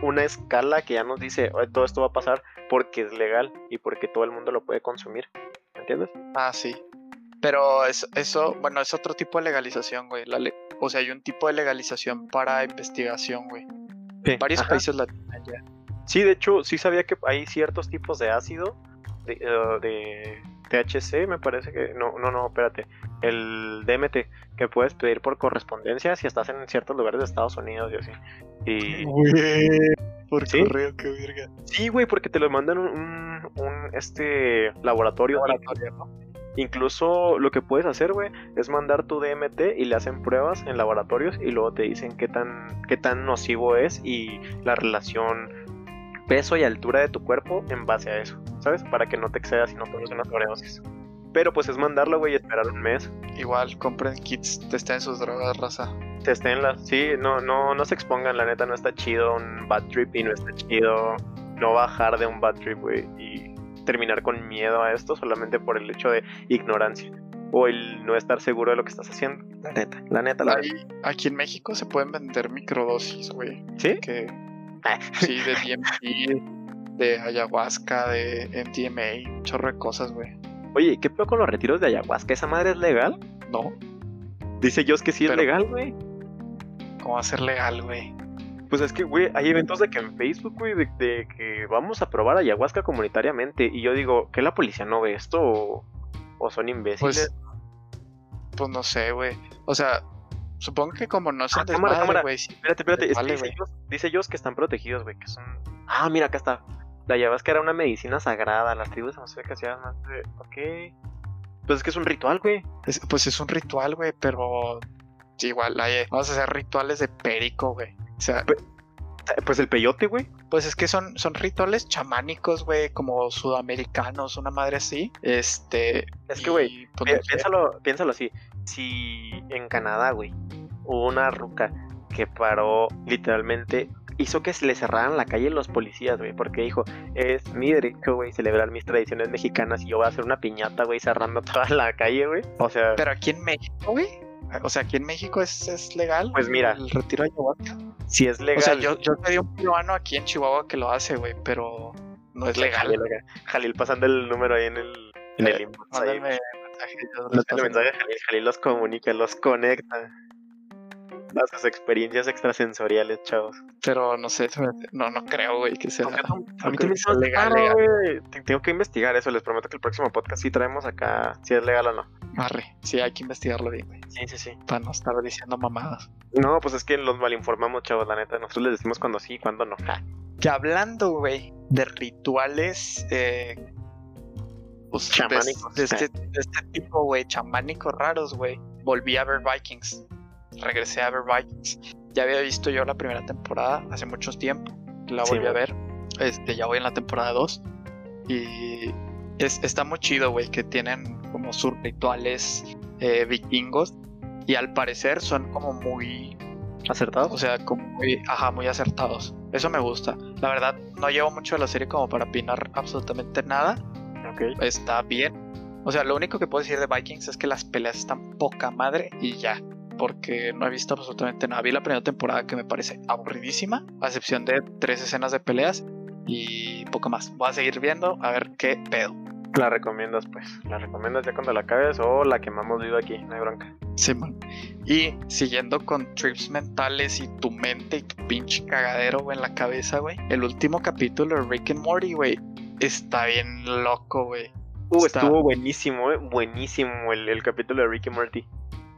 una escala que ya nos dice, "Oye, todo esto va a pasar porque es legal y porque todo el mundo lo puede consumir. ¿Me entiendes? Ah, sí. Pero eso, eso, bueno, es otro tipo de legalización, güey. La le- o sea, hay un tipo de legalización para investigación, güey. Varios Ajá. países la tienen ya. Sí, de hecho, sí sabía que hay ciertos tipos de ácido, de, eh, de THC, me parece que... No, no, no, espérate. El DMT, que puedes pedir por correspondencia si estás en ciertos lugares de Estados Unidos y así. Y... Güey, por ¿Sí? correo, qué verga. Sí, güey, porque te lo mandan un, un, este laboratorio. Laboratorio, ¿no? Incluso lo que puedes hacer, güey, es mandar tu DMT y le hacen pruebas en laboratorios y luego te dicen qué tan, qué tan nocivo es y la relación peso y altura de tu cuerpo en base a eso, ¿sabes? Para que no te excedas y no tomes una sobredosis. Pero pues es mandarlo, güey, y esperar un mes. Igual, compren kits, testen sus drogas, raza. Testenlas. Sí, no, no, no se expongan, la neta no está chido un bad trip y no está chido no bajar de un bad trip, güey. Y terminar con miedo a esto solamente por el hecho de ignorancia o el no estar seguro de lo que estás haciendo. La neta, la neta, la Ahí, aquí en México se pueden vender microdosis, güey. ¿Sí? Que, Ah. sí, de DMT, de ayahuasca, de MDMA, un chorro de cosas, güey. Oye, ¿qué peor con los retiros de ayahuasca? ¿Esa madre es legal? No, Dice Dios que sí es legal, güey. ¿cómo va a ser legal, güey? Pues es que, güey, hay eventos de que en Facebook, güey, de, de que vamos a probar ayahuasca comunitariamente. Y yo digo, ¿que la policía no ve esto o, o son imbéciles? Pues, pues no sé, güey. O sea, supongo que como no se Ah, cámara, cámara. sí. espérate, espérate. es que dice, Dios que están protegidos, güey, que son... Ah, mira, acá está. La ayahuasca era una medicina sagrada. Las tribus amazónicas hacían más de... Ok. Pues es que es un ritual, güey. Es- pues es un ritual, güey, pero sí, igual, hay- vamos a hacer rituales de perico, güey. O sea, Pues el peyote, güey. pues es que son, son rituales chamánicos, güey, como sudamericanos, una madre así. Este. Es que, güey, pues, Pi-. Piénsalo, piénsalo así. Si en Canadá, güey, hubo una ruca que paró literalmente, hizo que se le cerraran la calle los policías, güey, porque dijo, es mi derecho, güey, celebrar mis tradiciones mexicanas y yo voy a hacer una piñata, güey, cerrando toda la calle, güey. O sea, Pero aquí en México, güey. O sea, aquí en México es, es legal. Pues mira. El retiro de ayahuasca. si es legal. O sea, yo, yo te di un peruano aquí en Chihuahua que lo hace, güey, pero no es legal. Jalil, Jalil pasando el número ahí en el, en el Eh, inbox. Mándame mensaje, Jalil, Jalil los comunica, los conecta. A sus experiencias extrasensoriales, chavos. Pero no sé, no, no creo, güey, que sea. Aunque no- no a mí también se me legal. Te- Tengo que investigar eso. Les prometo que el próximo podcast sí traemos acá si es legal o no. Arre, sí, hay que investigarlo bien, güey, Sí, sí, sí. para no estar diciendo mamadas. No, pues es que los malinformamos, chavos, la neta. Nosotros les decimos cuando sí y cuando no. Ja. Que hablando, güey, de rituales eh, pues, de- Chamánicos. De, este, de este tipo, güey, chamánicos raros, güey. Volví a ver Vikings. Regresé a ver Vikings. Ya había visto yo la primera temporada hace mucho tiempo. La Sí, volví a ver. Este, ya voy en la temporada 2. Y es, está muy chido, güey, que tienen como sus rituales eh, vikingos. Y al parecer son como muy ¿Acertado? o sea, como muy, ajá, muy acertados. Eso me gusta. La verdad, no llevo mucho de la serie como para opinar absolutamente nada. Ok. Está bien. O sea, lo único que puedo decir de Vikings es que las peleas están poca madre y ya. Porque no he visto absolutamente nada. Vi la primera temporada que me parece aburridísima, a excepción de tres escenas de peleas y poco más. Voy a seguir viendo a ver qué pedo. La recomiendas, pues. La recomiendas ya cuando la acabes o la que hemos visto aquí. No hay bronca. Simón. Y siguiendo con trips mentales y tu mente y tu pinche cagadero, güey, en la cabeza, güey. El último capítulo de Rick and Morty, güey, está bien loco, güey. Uh, Está- estuvo buenísimo, eh. Buenísimo el, el capítulo de Ricky Morty.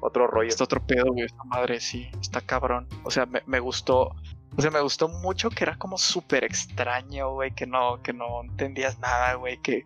Otro rollo. Está otro pedo, güey, esta madre, sí, está cabrón. O sea, me, me gustó. O sea, me gustó mucho que era como súper extraño, güey, que no, que no entendías nada, güey, que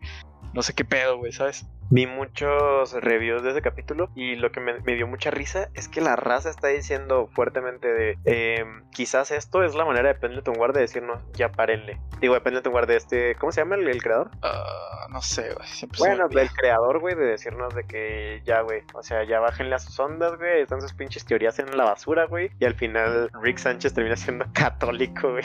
no sé qué pedo, güey, ¿sabes? Vi muchos reviews de ese capítulo y lo que me, me dio mucha risa es que la raza está diciendo fuertemente de em, quizás esto es la manera de Pendleton Ward de decirnos ya párenle. Digo, de Pendleton Ward de este, ¿cómo se llama el, el creador? Ah, no sé, güey, siempre Bueno, del creador, güey, de decirnos de que ya, güey, o sea, ya bájenle a sus ondas, güey, están sus pinches teorías en la basura, güey, y al final Rick Sánchez termina siendo católico, güey.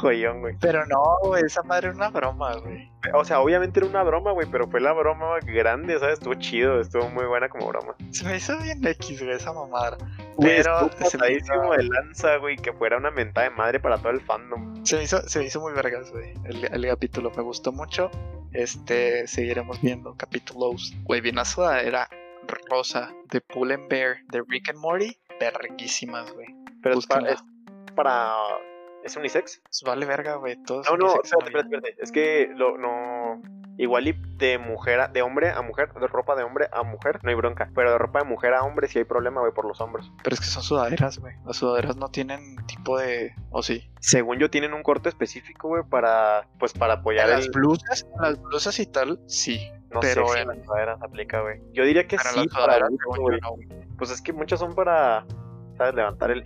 Joyón, güey. Pero no, güey, esa madre era una broma, güey. O sea, obviamente era una broma, güey, pero fue la broma grande, ¿sabes? Estuvo chido, estuvo muy buena como broma. Se me hizo bien X, güey, esa mamada. Pero se me, hizo, de lanza, güey, que fuera una mentada de madre para todo el fandom. se me hizo, se me hizo muy vergas, güey. El, el capítulo me gustó mucho. Este, seguiremos viendo capítulos. Güey, bien sudadera rosa de Pull and Bear de Rick and Morty. Verguísimas, güey. Pero es para... ¿Es unisex? Pues vale verga, güey. Todos No, no, espérate, espérate, espérate. Es que lo, no... Igual y de mujer, a- de hombre a mujer, de ropa de hombre a mujer, no hay bronca. Pero de ropa de mujer a hombre sí hay problema, güey, por los hombros. Pero es que son sudaderas, güey. Las sudaderas no tienen tipo de. O sí. Según yo, tienen un corte específico, güey, para, pues, para apoyar las el... blusas, las blusas y tal, sí. No pero sé si en- las sudaderas aplica, güey. Yo diría que Para sí, las para sudaderas, gusto, no, güey. Pues es que muchas son para, ¿sabes? Levantar el...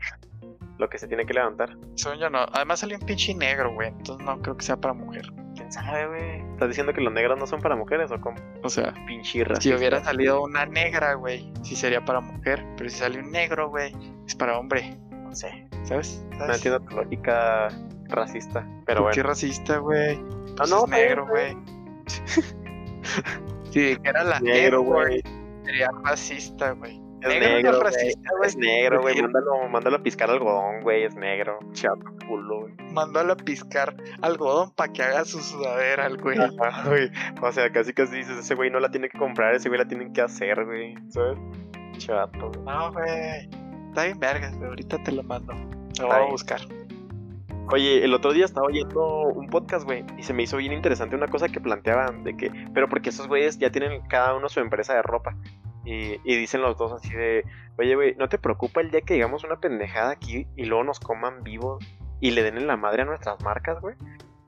Lo que se tiene que levantar. Según yo no. Además salió un pinche negro, güey. Entonces no creo que sea para mujer. ¿Quién sabe, güey? ¿Estás diciendo que los negros no son para mujeres o cómo? O sea, Pinche Si racista. hubiera salido una negra, güey, sí sería para mujer. Pero si sale un negro, güey, es para hombre. No sé. ¿Sabes? No ¿Sabes? entiendo tu lógica racista. Pero ¿Por qué bueno. racista, güey? Pues Ah, no, es negro, güey. si dijera la Negro, güey. sería racista, güey. Es Negro güey. Es negro, güey. Mándalo, mándalo a piscar algodón, güey. Es negro. Chato culo, güey. Mándalo a piscar algodón para que haga su sudadera, el güey. O sea, casi casi dices, ese güey no la tiene que comprar, ese güey la tienen que hacer, güey. ¿Sabes? Chato. güey. No, güey. Está bien vergas, güey. Ahorita te lo mando. Lo voy a buscar. Oye, el otro día estaba oyendo un podcast, güey, y se me hizo bien interesante una cosa que planteaban, de que, pero porque esos güeyes ya tienen cada uno su empresa de ropa, y, y dicen los dos así de, oye, güey, ¿no te preocupa el día que digamos una pendejada aquí y luego nos coman vivos y le den en la madre a nuestras marcas, güey?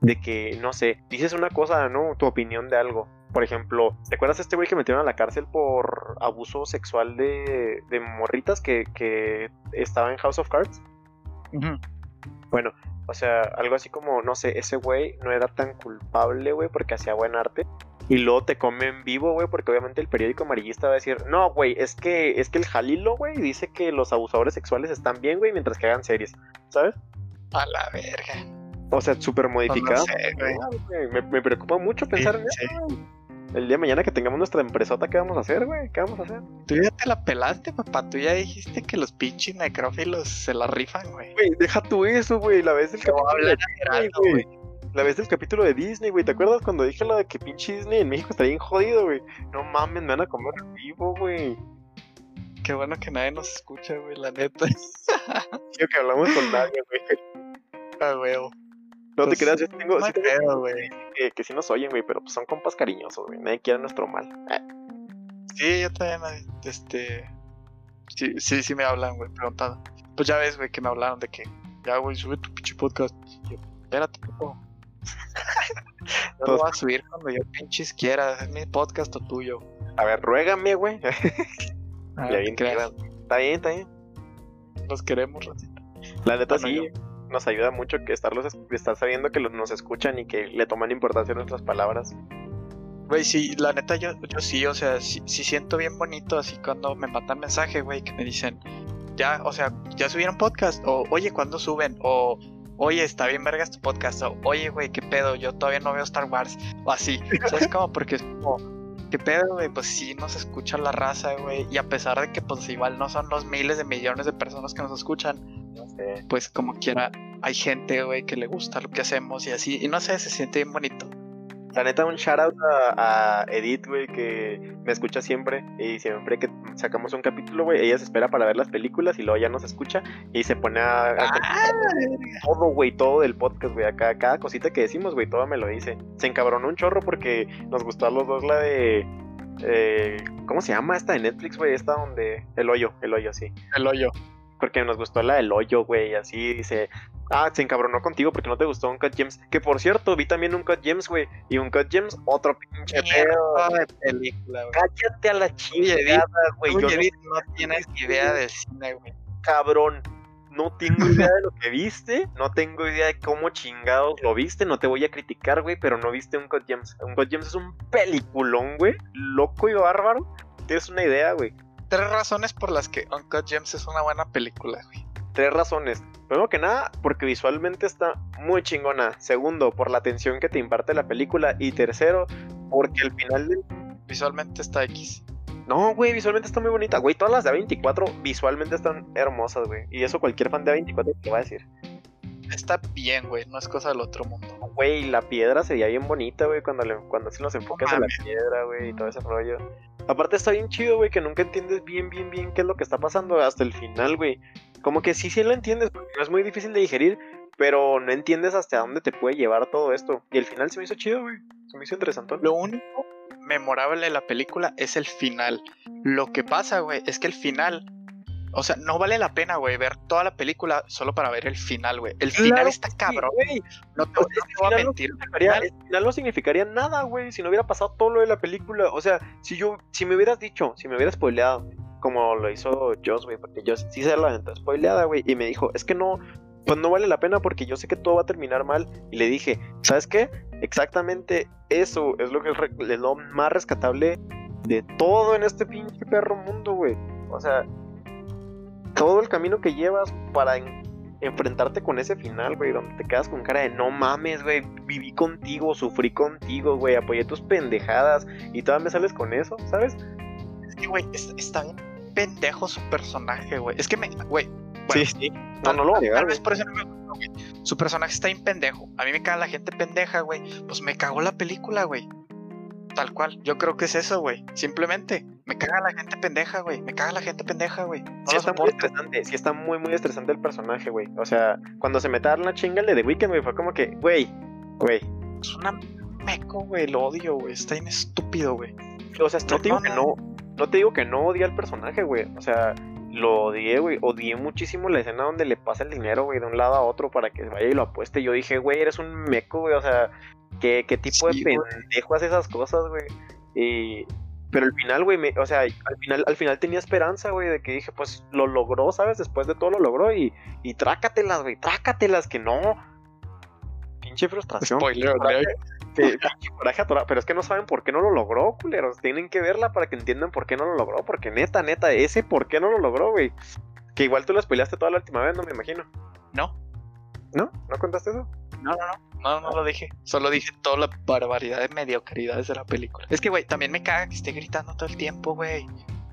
De que, no sé, dices una cosa, ¿no? Tu opinión de algo. Por ejemplo, ¿te acuerdas de este güey que metieron a la cárcel por abuso sexual de, de morritas que, que estaba en House of Cards? Bueno, o sea, algo así como, no sé, ese güey no era tan culpable, güey, porque hacía buen arte. Y luego te comen vivo, güey, porque obviamente el periódico amarillista va a decir, no, güey, es que, es que el Jalilo, güey, dice que los abusadores sexuales están bien, güey, mientras que hagan series, ¿sabes? A la verga. O sea, súper modificado. sé, güey. me, me preocupa mucho pensar en Sí, eso. güey. El día de mañana que tengamos nuestra empresota, ¿qué vamos a hacer, güey? ¿Qué vamos a hacer? Tú ya te la pelaste, papá. Tú ya dijiste que los pinches necrófilos se la rifan, güey. Güey, deja tú eso, güey, la vez del Te voy a hablar güey. La vez del capítulo de Disney, güey. ¿Te acuerdas cuando dije lo de que pinche Disney en México está bien jodido, güey? No mames, me van a comer vivo, güey. Qué bueno que nadie nos escucha, güey, la neta. Tío, que hablamos con nadie, güey. Ah, huevo. No te Pues, creas, yo tengo, No sí tengo pedo, güey. que, que sí nos oyen, güey, pero pues son compas cariñosos, güey. Nadie quiere nuestro mal. Sí, yo también, este... Sí, sí, sí me hablan, güey, preguntando. Pues ya ves, güey, que me hablaron de que... Ya, güey, sube tu pinche podcast. Y yo, espérate, poco. Yo lo voy a subir cuando yo pinches quiera. Es mi podcast o tuyo. A ver, ruégame, güey. Ah, bien. Está bien, está bien. Los queremos, Rosita. La neta Bueno, sí, nos ayuda mucho que estarlos, es- estar sabiendo que los- nos escuchan y que le toman importancia a nuestras palabras. Güey, sí, la neta yo, yo sí, o sea, sí, sí siento bien bonito así cuando me mandan mensaje, güey, que me dicen, ya, o sea, ya subieron podcast, o oye, ¿cuándo suben? O oye, está bien vergas tu podcast, o oye, güey, ¿qué pedo? Yo todavía no veo Star Wars, o así, ¿sabes cómo? Porque es como, ¿qué pedo, güey? Pues sí nos escucha la raza, güey, y a pesar de que pues igual no son los miles de millones de personas que nos escuchan, pues como quiera, hay gente, güey, que le gusta lo que hacemos y así, y no sé, se siente bien bonito. La neta, un shout out a, a Edith, güey, que me escucha siempre. Y siempre que sacamos un capítulo, güey, ella se espera para ver las películas y luego ya nos escucha y se pone a. a Ah, todo, güey, todo del podcast, güey. Acá, cada cosita que decimos, güey, todo me lo dice. Se encabronó un chorro porque nos gustó a los dos la de. eh, ¿Cómo se llama esta de Netflix, güey? Esta donde. El hoyo, el hoyo, sí. el hoyo. Porque nos gustó la del hoyo, güey, así dice. Ah, se encabronó contigo porque no te gustó un Cut Gems. Que por cierto, vi también un Cut Gems, güey. Y un Cut Gems, otro pinche pedo. De película, güey. Cállate a la chingada, güey. Yo no no tienes idea del cine, güey. cabrón. No tengo idea de lo que viste, no tengo idea de cómo chingados lo viste, no te voy a criticar, güey, pero no viste un God Gems. Un God Gems es un peliculón, güey, loco y bárbaro. Tienes una idea, güey. Tres razones por las que Uncut Gems es una buena película, güey. Tres razones. Primero que nada, porque visualmente está muy chingona. Segundo, por la atención que te imparte la película. Y tercero, porque el final del... Visualmente está X. No, güey, visualmente está muy bonita. Güey, todas las de A24 visualmente están hermosas, güey. Y eso cualquier fan de A24 te va a decir. Está bien, güey. No es cosa del otro mundo. Güey, la piedra sería bien bonita, güey, cuando, le, cuando hacen los enfoques de la piedra, güey, y todo ese rollo. Aparte está bien chido, güey, que nunca entiendes bien, bien, bien qué es lo que está pasando hasta el final, güey. Como que sí, sí lo entiendes, porque no es muy difícil de digerir, pero no entiendes hasta dónde te puede llevar todo esto. Y el final se me hizo chido, güey. Se me hizo interesante. Lo único memorable de la película es el final. Lo que pasa, güey, es que el final. O sea, no vale la pena, güey, ver toda la película solo para ver el final, güey. El final Claro está Sí, cabrón. güey. No te, O sea, voy a no mentir. Final- el final no significaría nada, güey, si no hubiera pasado todo lo de la película. O sea, si yo, si me hubieras dicho, si me hubieras spoileado, como lo hizo Joss, güey, porque Joss sí se la aventó spoileada, güey, y me dijo, es que no, pues no vale la pena porque yo sé que todo va a terminar mal. Y le dije, ¿sabes qué? Exactamente eso es lo que es lo más rescatable de todo en este pinche perro mundo, güey. O sea, todo el camino que llevas para en- enfrentarte con ese final, güey, donde te quedas con cara de no mames, güey, viví contigo, sufrí contigo, güey, apoyé tus pendejadas y todavía me sales con eso, ¿sabes? Es que, güey, está bien pendejo su personaje, güey. Es que me, güey. sí, sí. No, no lo voy a Tal vez por eso no me gustó, güey. Su personaje está bien pendejo. A mí me caga la gente pendeja, güey. Pues me cagó la película, güey. Tal cual. Yo creo que es eso, güey. Simplemente. Me caga la gente pendeja, güey. Me caga la gente pendeja, güey. No sí está muy estresante. Sí está muy, muy estresante el personaje, güey. O sea, cuando se me la chinga el de The Weeknd, güey, fue como que, güey, güey. Es una meco, güey. Lo odio, güey. Está bien estúpido, güey. O sea, no te digo que no. No te digo que no odié al personaje, güey. O sea, lo odié, güey. Odié muchísimo la escena donde le pasa el dinero, güey, de un lado a otro para que vaya y lo apueste. Yo dije, güey, eres un meco, güey. O sea, ¿qué, qué tipo de pendejo hace esas cosas, güey? Y... Pero al final, güey, o sea, al final, al final tenía esperanza, güey, de que dije, pues lo logró, ¿sabes? Después de todo lo logró y, y trácatelas, güey, trácatelas, que no. Pinche frustración. Spoiler, pero es que no saben por qué no lo logró, culeros. Tienen que verla para que entiendan por qué no lo logró. Porque neta, neta, ese por qué no lo logró, güey. Que igual tú las peleaste toda la última vez, no me imagino. No. ¿No? ¿No contaste eso? No, no, no. No, no lo dije. Solo dije toda la barbaridad de mediocridades de la película. Es que, güey, también me caga que esté gritando todo el tiempo, güey.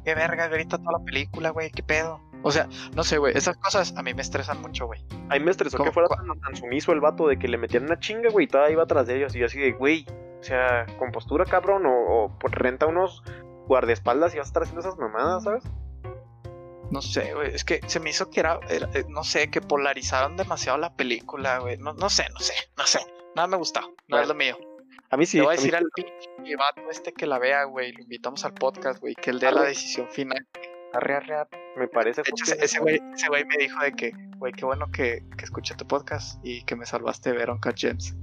Qué verga, grita toda la película, güey. ¿Qué pedo? O sea, no sé, güey, esas cosas a mí me estresan mucho, güey. A mí me estresó que fuera tan, sumiso el vato de que le metieran una chinga, güey, y todavía iba atrás de ellos. Y yo así de, güey, o sea, con postura, cabrón, o, renta unos guardaespaldas y vas a estar haciendo esas mamadas, ¿sabes? No sé, güey, es que se me hizo que era, eh, no sé, que polarizaron demasiado la película, güey. No, no sé, no sé, no sé. Nada me gusta, no es lo mío. A mí sí. Le voy a decir al pinche vato este que la vea, güey. Lo invitamos al podcast, güey, que él dé la decisión final. Arre, arre, Me parece. De hecho, ese güey, ese güey me dijo de que, güey, qué bueno que, que escuché tu podcast y que me salvaste de Gems.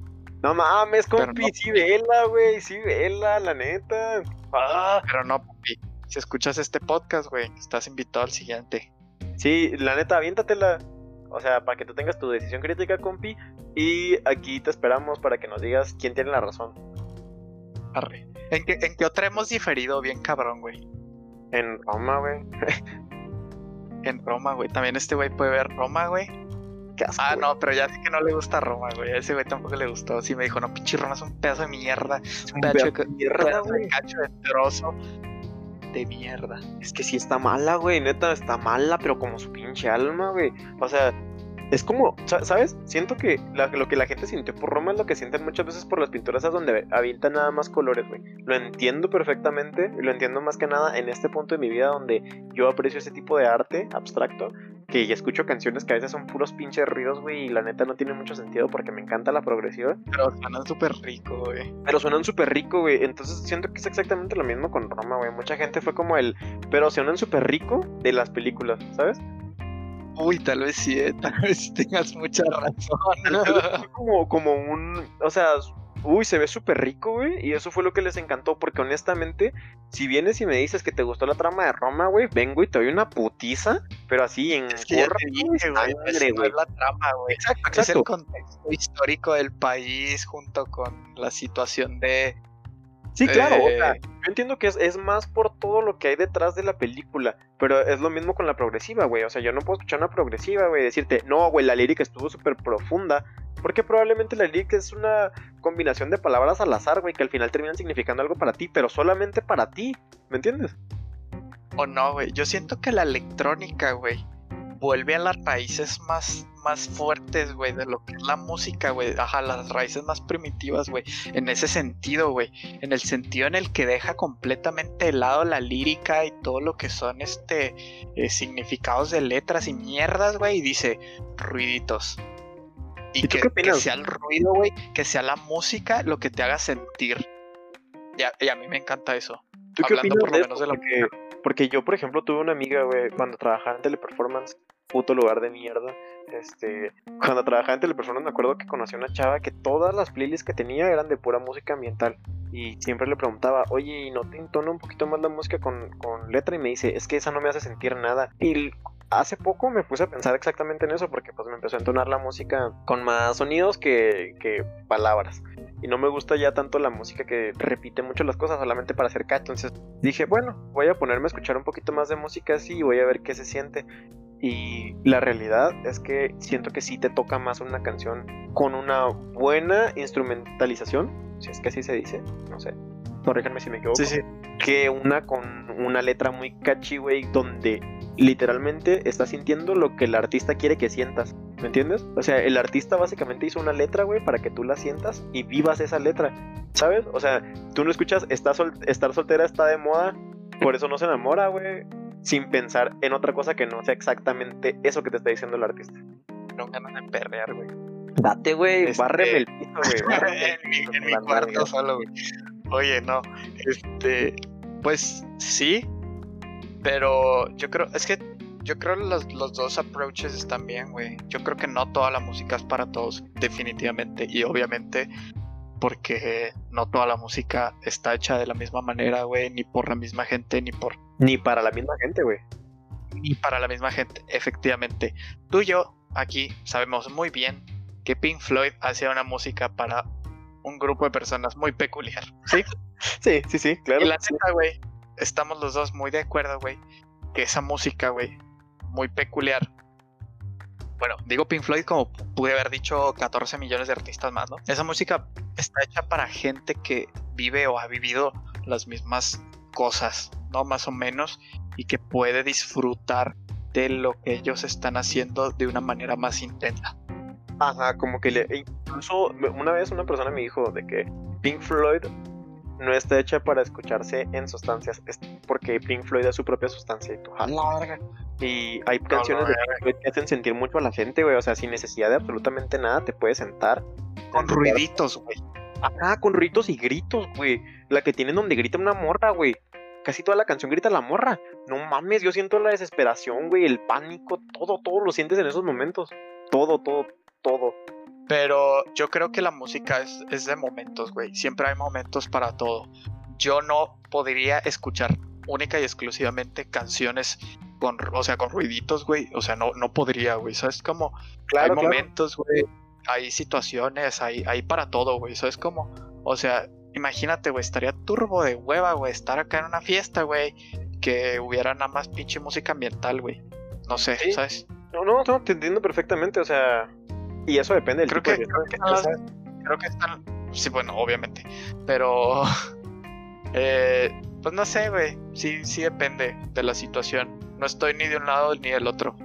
No mames, compi, sí vela, güey, sí vela, la neta. Ah. Pero no, papi. Si escuchas este podcast, güey, estás invitado al siguiente. Sí, la neta, aviéntatela. O sea, para que tú tengas tu decisión crítica, compi. Y aquí te esperamos para que nos digas quién tiene la razón. Arre. ¿En qué, en qué otra hemos diferido bien cabrón, güey? En Roma, güey. en Roma, güey. También este güey puede ver Roma, güey. ah, no, pero ya sé que no le gusta Roma, güey. A ese güey tampoco le gustó. Sí me dijo, no, pinche Roma es un pedazo de mierda. Es un, pedazo, de mierda, güey. cacho de trozo de mierda. Es que sí está mala, güey. Neta, está mala, pero como su pinche alma, güey. O sea, es como, ¿sabes? Siento que lo que la gente sintió por Roma es lo que sienten muchas veces por las pinturas donde avientan nada más colores, güey. Lo entiendo perfectamente y lo entiendo más que nada en este punto de mi vida donde yo aprecio ese tipo de arte abstracto, que ya escucho canciones que a veces son puros pinches ruidos, güey, y la neta no tiene mucho sentido porque me encanta la progresiva. Pero suenan súper rico, güey. Pero suenan súper rico, güey. Entonces siento que es exactamente lo mismo con Roma, güey. Mucha gente fue como el, pero suenan súper rico de las películas, ¿sabes? Uy, tal vez sí, eh, tal vez tengas mucha razón. como, como un, o sea, uy, se ve súper rico, güey. Y eso fue lo que les encantó, porque honestamente, si vienes y me dices que te gustó la trama de Roma, güey, vengo y te doy una putiza, pero así en es que güey, la trama, güey. Exacto, Es el contexto histórico del país junto con la situación de Sí, claro, o sea, eh, yo entiendo que es, es, más por todo lo que hay detrás de la película, pero es lo mismo con la progresiva, güey, o sea, yo no puedo escuchar una progresiva, güey, decirte, no, güey, la lírica estuvo súper profunda, porque probablemente la lírica es una combinación de palabras al azar, güey, que al final terminan significando algo para ti, pero solamente para ti, ¿me entiendes? O no, güey, yo siento que la electrónica, güey, vuelve a las raíces más, más fuertes, güey, de lo que es la música, güey. Ajá, las raíces más primitivas, güey. En ese sentido, güey. En el sentido en el que deja completamente de lado la lírica y todo lo que son este eh, significados de letras y mierdas, güey. Y dice ruiditos. Y, que, sea el ruido, güey, que sea la música lo que te haga sentir. Y a, mí me encanta eso. ¿Tú qué opinas por lo menos de lo que porque yo, por ejemplo, tuve una amiga, güey, cuando trabajaba en Teleperformance, puto lugar de mierda. Este, cuando trabajaba en Teleperformance me acuerdo que conocí a una chava que todas las playlists que tenía eran de pura música ambiental. Y siempre le preguntaba, oye, ¿y no te entona un poquito más la música con, con letra? Y me dice, es que esa no me hace sentir nada. Y hace poco me puse a pensar exactamente en eso porque pues me empezó a entonar la música con más sonidos que, que palabras y no me gusta ya tanto la música que repite mucho las cosas solamente para hacer cacho. Entonces dije, bueno, voy a ponerme a escuchar un poquito más de música así y voy a ver qué se siente. Y la realidad es que siento que sí te toca más una canción con una buena instrumentalización, si es que así se dice, no sé, corríjanme si me equivoco, Sí, sí. que una con una letra muy catchy, güey, donde literalmente estás sintiendo lo que el artista quiere que sientas, ¿me entiendes? O sea, el artista básicamente hizo una letra, güey, para que tú la sientas y vivas esa letra, ¿sabes? O sea, tú no escuchas, "Está sol- estar soltera está de moda, por eso no se enamora, güey, sin pensar en otra cosa que no sea exactamente eso que te está diciendo el artista. No ganas de perrear, güey. Date, güey, Este- bárreme el piso, güey. en mi, en mi cuarto solo, güey. Oye, no. Este. Pues sí. Pero yo creo. Es que yo creo los, los dos approaches están bien, güey. Yo creo que no toda la música es para todos, definitivamente. Y obviamente. Porque no toda la música está hecha de la misma manera, güey. Ni por la misma gente, ni por Ni para la misma gente, güey. y para la misma gente, efectivamente. Tú y yo aquí sabemos muy bien que Pink Floyd hacía una música para un grupo de personas muy peculiar, ¿sí? Sí, sí, sí, claro. y la neta, güey, estamos los dos muy de acuerdo, güey, que esa música, güey, muy peculiar. Bueno, digo Pink Floyd como pude haber dicho 14 millones de artistas más, ¿no? Esa música está hecha para gente que vive o ha vivido las mismas cosas, ¿no? Más o menos, y que puede disfrutar de lo que ellos están haciendo de una manera más intensa. Ajá, como que le. Incluso una vez una persona me dijo de que Pink Floyd no está hecha para escucharse en sustancias, es porque Pink Floyd es su propia sustancia y tú, "Ah, la verga". Y hay canciones de. Pink Floyd que hacen sentir mucho a la gente, güey. O sea, sin necesidad de absolutamente nada, te puedes sentar. Con ruiditos, güey. Ajá, con ruidos y gritos, güey. La que tienen donde grita una morra, güey. Casi toda la canción grita la morra. No mames, yo siento la desesperación, güey, el pánico, todo, todo lo sientes en esos momentos. Todo, todo, todo. Pero yo creo que la música es, es de momentos, güey. Siempre hay momentos para todo. Yo no podría escuchar única y exclusivamente canciones con, o sea, con ruiditos, güey. O sea, no, no podría, güey. ¿Sabes cómo? Claro, hay claro. momentos, güey. Hay situaciones, hay, hay para todo, güey. ¿Sabes cómo? O sea, imagínate, güey, estaría turbo de hueva, güey, estar acá en una fiesta, güey, que hubiera nada más pinche música ambiental, güey. No sé, Sí. ¿sabes? No, no, no, te entiendo perfectamente, o sea, y eso depende del Creo tipo que- de creo que están creo que están. Sí, bueno, obviamente. Pero. eh, pues no sé, güey. Sí, sí depende de la situación. No estoy ni de un lado ni del otro.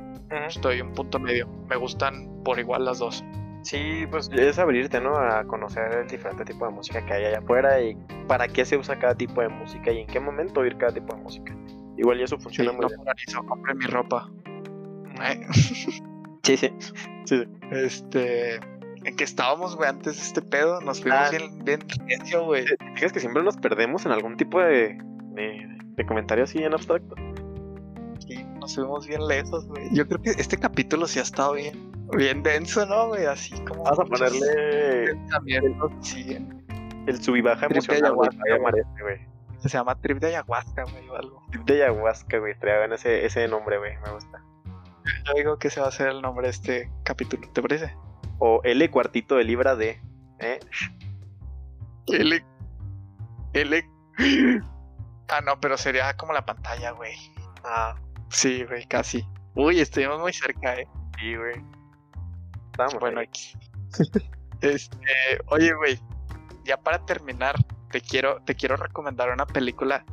Estoy un punto medio. Me gustan por igual las dos. Sí, pues es abrirte, ¿no? A conocer el diferente tipo de música que hay allá afuera y para qué se usa cada tipo de música y en qué momento oír cada tipo de música. Igual y eso Sí, funciona muy no bien. polarizo, compré mi ropa. Eh, Sí, sí. Sí, sí. Este. ¿En qué estábamos, güey? Antes de este pedo. Nos fuimos Ah. bien, bien recio, güey. ¿Te fijas que siempre nos perdemos en algún tipo de, de, de comentario así en abstracto? Sí, nos fuimos bien lejos, güey. Yo creo que este capítulo sí ha estado bien, bien denso, ¿no, güey? Así como. Vamos a ponerle pensamientos, sí, el sub y baja emocional, güey, este, güey. Se llama trip de ayahuasca, güey, o algo. Trip de ayahuasca, güey. Traigan ese, ese nombre, güey. Me gusta. Yo digo que se va a hacer el nombre de este capítulo, ¿te parece? O L cuartito de libra de. ¿eh? L. L. Ah, no, pero sería como la pantalla, güey. Ah, Sí, güey, casi. Uy, estuvimos muy cerca, eh. sí, güey. Bueno, aquí. Este, oye, güey, ya para terminar, te quiero, te quiero recomendar una película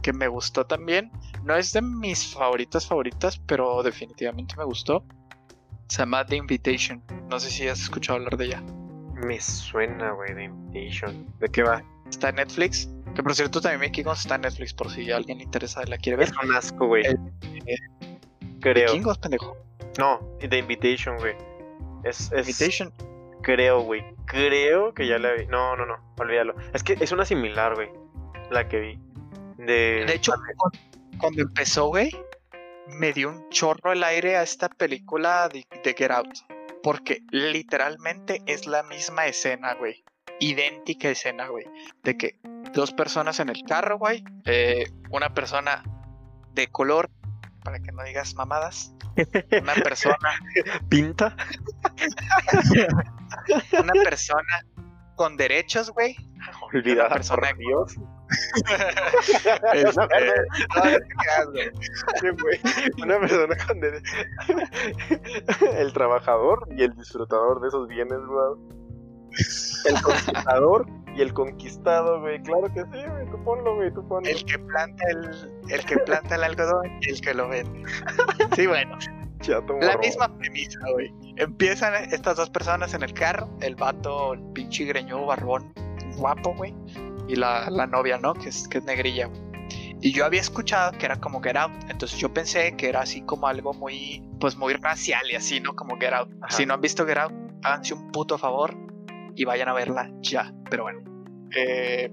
que me gustó también. No es de mis favoritas favoritas, pero definitivamente me gustó. Se llama The Invitation. No sé si has escuchado hablar de ella. Me suena, güey, de Invitation. ¿De qué va? Está en Netflix. Que por cierto también Ghost está en Netflix por si a alguien le interesa y la quiere ver. Es un asco, güey. Eh, Creo. King Ghost, pendejo. No, The Invitation, güey. Es. Creo, güey. Creo que ya la vi. No, no, no. Olvídalo. Es que es una similar, güey. La que vi. De. De hecho, cu- cuando empezó, güey, me dio un chorro el aire a esta película de, de Get Out. Porque literalmente es la misma escena, güey. Idéntica escena, güey. De que dos personas en el carro, güey. eh, una persona de color, para que no digas mamadas. Una persona, pinta. una persona con derechos, güey. Olvidada, persona por Dios. Este, Una persona- no, no te creas, güey. Sí, güey. Una persona con de- el trabajador y el disfrutador de esos bienes, güey. El conquistador y el conquistado, güey. Claro que sí, güey. Tú ponlo, güey. Tú ponlo. el que planta el, el que planta el algodón y el que lo vende. Sí, bueno. Chato La misma premisa, güey. Empiezan estas dos personas en el carro, el vato, el pinche greñudo barbón, guapo, güey, y la, la novia, ¿no? Que es, que es negrilla, güey. Y yo había escuchado que era como Get Out, entonces yo pensé que era así como algo muy, pues muy racial y así, ¿no? Como Get Out. Ajá. Si no han visto Get Out, háganse un puto favor y vayan a verla ya. Pero bueno. Eh,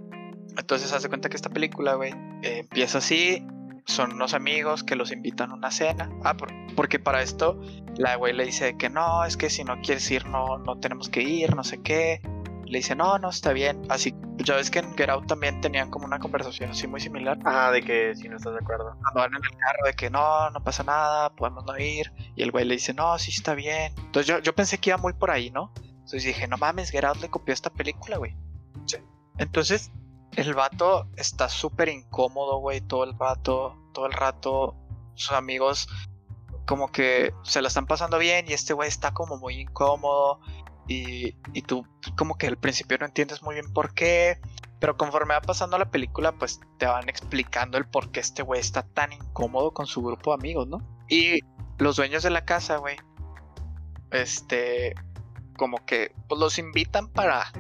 entonces haz de cuenta que esta película, güey, eh, empieza así. Son unos amigos que los invitan a una cena. Ah, por- porque para esto la güey le dice que no, es que si no quieres ir, no, no tenemos que ir, no sé qué. Le dice, no, no, está bien. Así, ya ves que en Get Out también tenían como una conversación así muy similar. Ajá, de que si no estás de acuerdo. Cuando en el carro de que no, no pasa nada, podemos no ir. Y el güey le dice, no, sí está bien. Entonces yo, yo pensé que iba muy por ahí, ¿no? Entonces dije, no mames, Get Out le copió esta película, güey. Sí. Entonces, el vato está súper incómodo, güey, todo el rato, todo el rato. Sus amigos como que se la están pasando bien y este güey está como muy incómodo. Y, y tú como que al principio no entiendes muy bien por qué. Pero conforme va pasando la película, pues te van explicando el por qué este güey está tan incómodo con su grupo de amigos, ¿no? Y los dueños de la casa, güey, este, como que pues, los invitan para,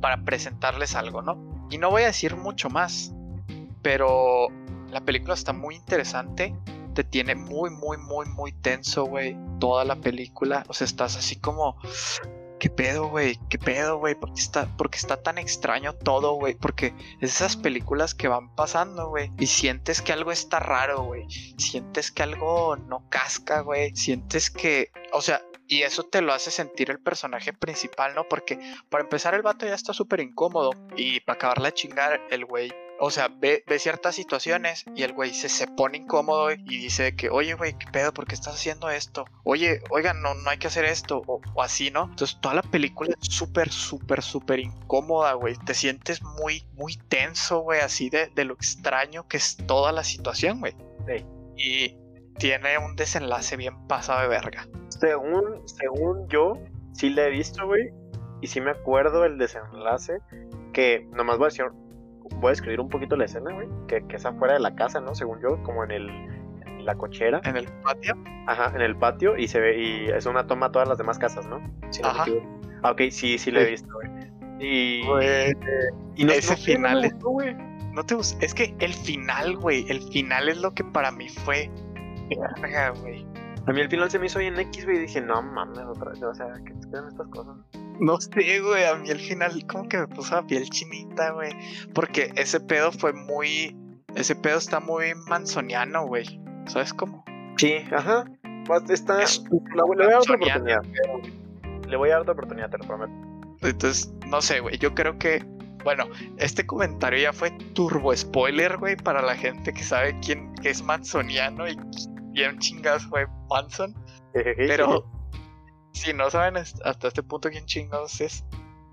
para presentarles algo, ¿no? Y no voy a decir mucho más, pero la película está muy interesante. Te tiene muy, muy, muy, muy tenso, güey. Toda la película. O sea, estás así como. ¿Qué pedo, güey? ¿Qué pedo, güey? ¿Por qué está, está tan extraño todo, güey? Porque es esas películas que van pasando, güey. Y sientes que algo está raro, güey. Sientes que algo no casca, güey. Sientes que. O sea, y eso te lo hace sentir el personaje principal, ¿no? Porque para empezar el vato ya está súper incómodo. Y para acabarla de chingar, el güey o sea, ve, ve ciertas situaciones y el güey se, se pone incómodo y dice que, oye, güey, ¿qué pedo? ¿Por qué estás haciendo esto? Oye, oigan, no, no hay que hacer esto o, o así, ¿no? Entonces toda la película es súper, súper, súper incómoda, güey. Te sientes muy, muy tenso, güey, así de, de lo extraño que es toda la situación, güey. Sí. Y tiene un desenlace bien pasado de verga. Según, según yo, sí la he visto, güey. Y sí me acuerdo el desenlace. Que nomás voy a decir, voy a escribir un poquito la escena, güey. Que, que es afuera de la casa, ¿no? Según yo, como en el en la cochera. En el patio. Ajá, en el patio. Y se ve, y es una toma a todas las demás casas, ¿no? Si no Ajá. Ah, ok, sí, sí la he visto, güey. Y, y no, ese no no final güey. No te gust- Es que el final, güey. El final es lo que para mí fue. Verga, güey. A mí el final se me hizo bien X, güey. Y dije, no mames, otra vez. O sea, ¿qué eran estas cosas? No sé, güey, a mí al final como que me puso la piel chinita, güey. Porque ese pedo fue muy... Ese pedo está muy mansoniano, güey. ¿Sabes cómo? Sí, ajá. Está. Es Le voy a dar otra oportunidad. Le voy a dar otra oportunidad, te lo prometo. Entonces, no sé, güey. Yo creo que... Bueno, este comentario ya fue turbo spoiler, güey, para la gente que sabe quién que es mansoniano y quién chingados fue Manson. Pero si no saben hasta este punto quién chingados es,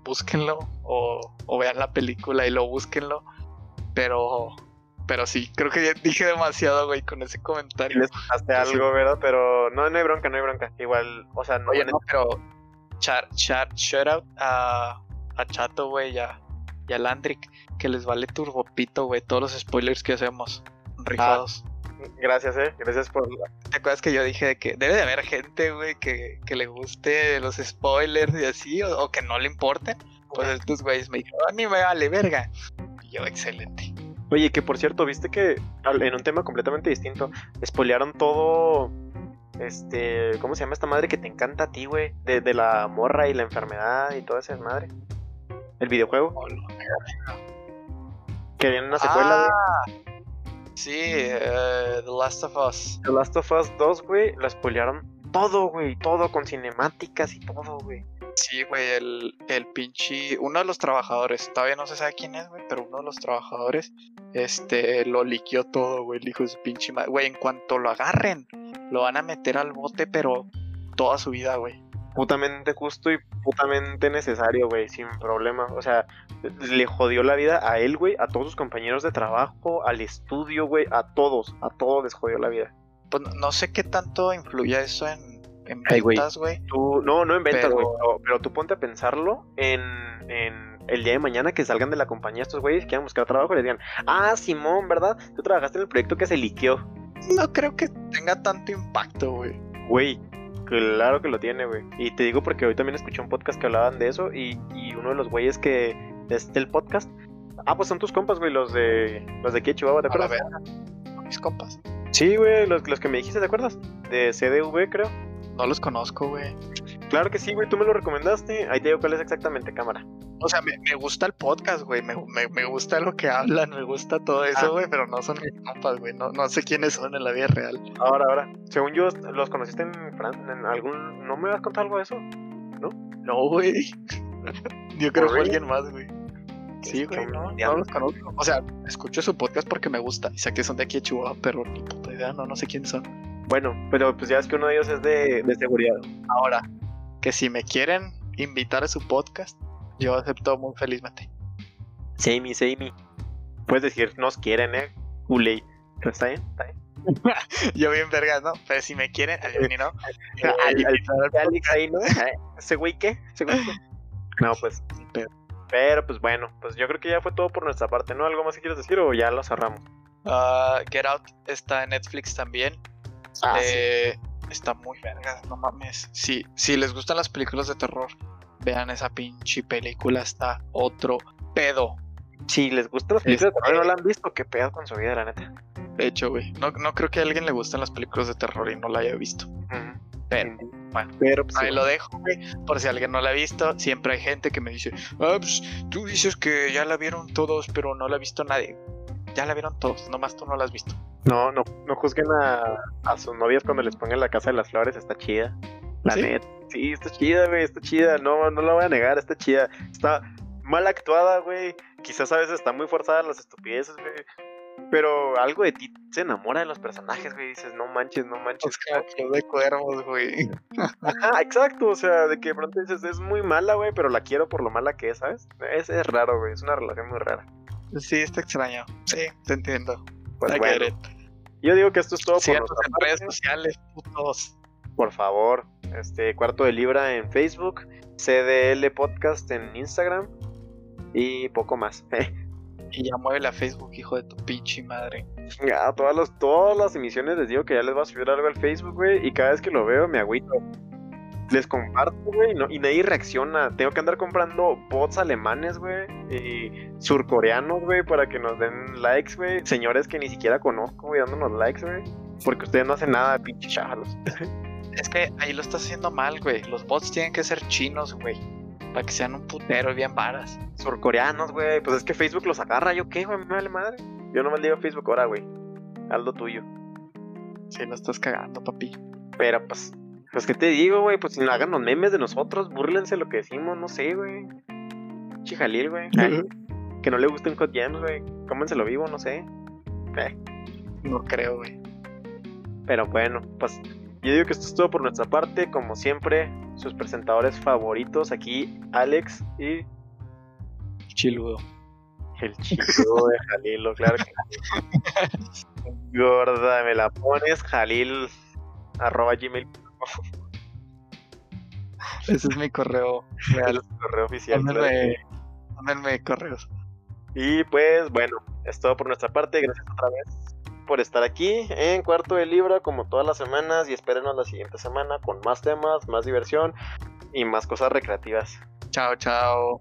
búsquenlo o, o vean la película y lo búsquenlo. Pero, pero sí, creo que ya dije demasiado, güey, con ese comentario. les algo, ¿verdad? Pero no, no hay bronca, no hay bronca. Igual, o sea, no. Oye, no, pero chat, chat, shout out a, a Chato, güey, y a, y a Landrick, que les vale turbopito, güey, todos los spoilers que hacemos. Rifados. Gracias, eh. Gracias por. ¿Te acuerdas que yo dije que debe de haber gente, güey, que, que le guste los spoilers y así, o, o que no le importen? Pues estos güeyes me dijeron, a mí me vale verga. Y yo, excelente. Oye, que por cierto, viste que en un tema completamente distinto, spoilearon todo. Este. ¿Cómo se llama esta madre que te encanta a ti, güey? De, de la morra y la enfermedad y toda esa madre. El videojuego. Que viene una secuela, güey. Sí, eh, The Last of Us. The Last of Us 2, güey. La spoilearon todo, güey. Todo con cinemáticas y todo, güey. Sí, güey, el, el pinche. Uno de los trabajadores, todavía no se sabe quién es, güey, pero uno de los trabajadores, este, lo liqueó todo, güey, el hijo de su pinche madre. Güey, en cuanto lo agarren, lo van a meter al bote, pero toda su vida, güey. Putamente justo y putamente necesario, güey, sin problema. O sea, le jodió la vida a él, güey, a todos sus compañeros de trabajo, al estudio, güey, a todos, a todos les jodió la vida. Pues no sé qué tanto influye eso en, en Ay, ventas, güey. No, no en ventas, Pero- güey, pero, pero tú ponte a pensarlo en, en el día de mañana que salgan de la compañía estos güeyes que quieran buscar trabajo y les digan, ah, Simón, ¿verdad? Tú trabajaste en el proyecto que se liqueó. No creo que tenga tanto impacto, güey. Güey, claro que lo tiene, güey. Y te digo porque hoy también escuché un podcast que hablaban de eso y, y uno de los güeyes que es del podcast, ah, pues son tus compas, güey, los de los de aquí de Chihuahua, ¿te A acuerdas? verga. Mis compas. Sí, güey, los, los que me dijiste, ¿te acuerdas? De CDV, creo. No los conozco, güey. Claro que sí, güey, tú me lo recomendaste. Ahí te digo cuál es exactamente, cámara. O sea, me, me gusta el podcast, güey. Me, me, me gusta lo que hablan, me gusta todo Ah. eso, güey. Pero no son mis compas, güey. No, no sé quiénes son en la vida real. Ahora, ahora. Según yo, los conociste en Fran, en algún. ¿No me has contado algo de eso? No, güey. Yo creo que fue alguien más, güey. Sí, güey, no, no los conozco. O sea, escucho su podcast porque me gusta. Y sé que son de aquí de Chihuahua, pero ni puta idea, no, no sé quiénes son. Bueno, pero pues ya es que uno de ellos es de, de seguridad. Ahora, que si me quieren invitar a su podcast, yo acepto muy felizmente. Samey, Samey. Puedes decir, nos quieren, eh. Uley. Pero está bien, está bien. Yo bien vergas, ¿no? Pero si me quieren, al ni no. Ahí, ¿no? ¿Ese güey qué? ¿Ese güey qué? No, pues. Pero- Pero pues bueno, pues yo creo que ya fue todo por nuestra parte, ¿no? ¿Algo más que quieres decir o ya lo cerramos? Ah, Get Out está en Netflix también. Ah, Eh, Está muy verga, no mames. Sí, si les gustan las películas de terror, vean esa pinche película, está otro pedo. Si les gustan las películas de Este- terror no la han visto, qué pedo con su vida, la neta. De hecho, güey, no, no creo que a alguien le gusten las películas de terror y no la haya visto. Pero, bueno, Pero pues, ahí sí, lo dejo, güey, por si alguien no la ha visto. Siempre hay gente que me dice, ah, pues tú dices que ya la vieron todos, pero no la ha visto nadie. Ya la vieron todos, nomás tú no la has visto. No, no, no juzguen a, a sus novias cuando les pongan la casa de las flores, está chida. La ¿Sí? neta. Sí, está chida, güey, está chida. No, no la voy a negar, está chida. Está mal actuada, güey. Quizás a veces está muy forzada las estupideces, güey. Pero algo de ti se enamora de los personajes, güey. Dices, no manches, no manches. Es como Club de cuervos, güey. Ajá, exacto. O sea, de que de pronto dices, es muy mala, güey, pero la quiero por lo mala que es, ¿sabes? Es, es raro, güey. Es una relación muy rara. Sí, está extraño. Sí, te entiendo. Pues bueno, yo digo que esto es todo por en redes sociales, putos. por favor, este cuarto de libra en Facebook, CDL Podcast en Instagram y poco más. Y ya mueve la Facebook, hijo de tu pinche madre. Ya, todas, los, todas las emisiones les digo que ya les va a subir algo al Facebook, güey, y cada vez que lo veo me agüito. Les comparto, güey, no- y nadie reacciona. Tengo que andar comprando bots alemanes, güey, y surcoreanos, güey, para que nos den likes, güey. Señores que ni siquiera conozco, güey, dándonos likes, güey. Porque ustedes no hacen nada, pinche chavalos. Es que ahí lo estás haciendo mal, güey. Los bots tienen que ser chinos, güey. Para que sean un putero y bien varas. surcoreanos, güey. Pues es que Facebook los agarra. ¿Yo qué, güey? Me vale madre. Yo no me digo Facebook ahora, güey. Haz lo tuyo. Sí, lo estás cagando, papi. Pero pues, pues qué te digo, güey. Pues si no hagan los memes de nosotros, búrlense lo que decimos, no sé, güey. Chijalil, güey. Que no le gusten Hot Jams, güey. Cómenselo vivo, no sé. Eh, No creo, güey. Pero bueno, pues yo digo que esto es todo por nuestra parte. Como siempre, sus presentadores favoritos aquí, Alex y Chiludo. El chico de Jalilo, claro que. Gorda, me la pones, Jalil, arroba gmail, Ese es mi correo real. correo oficial. sí. mándenme correos. Y pues bueno, es todo por nuestra parte. Gracias otra vez por estar aquí en Cuarto de Libra, como todas las semanas. Y espérenos la siguiente semana con más temas, más diversión y más cosas recreativas. Chao, chao.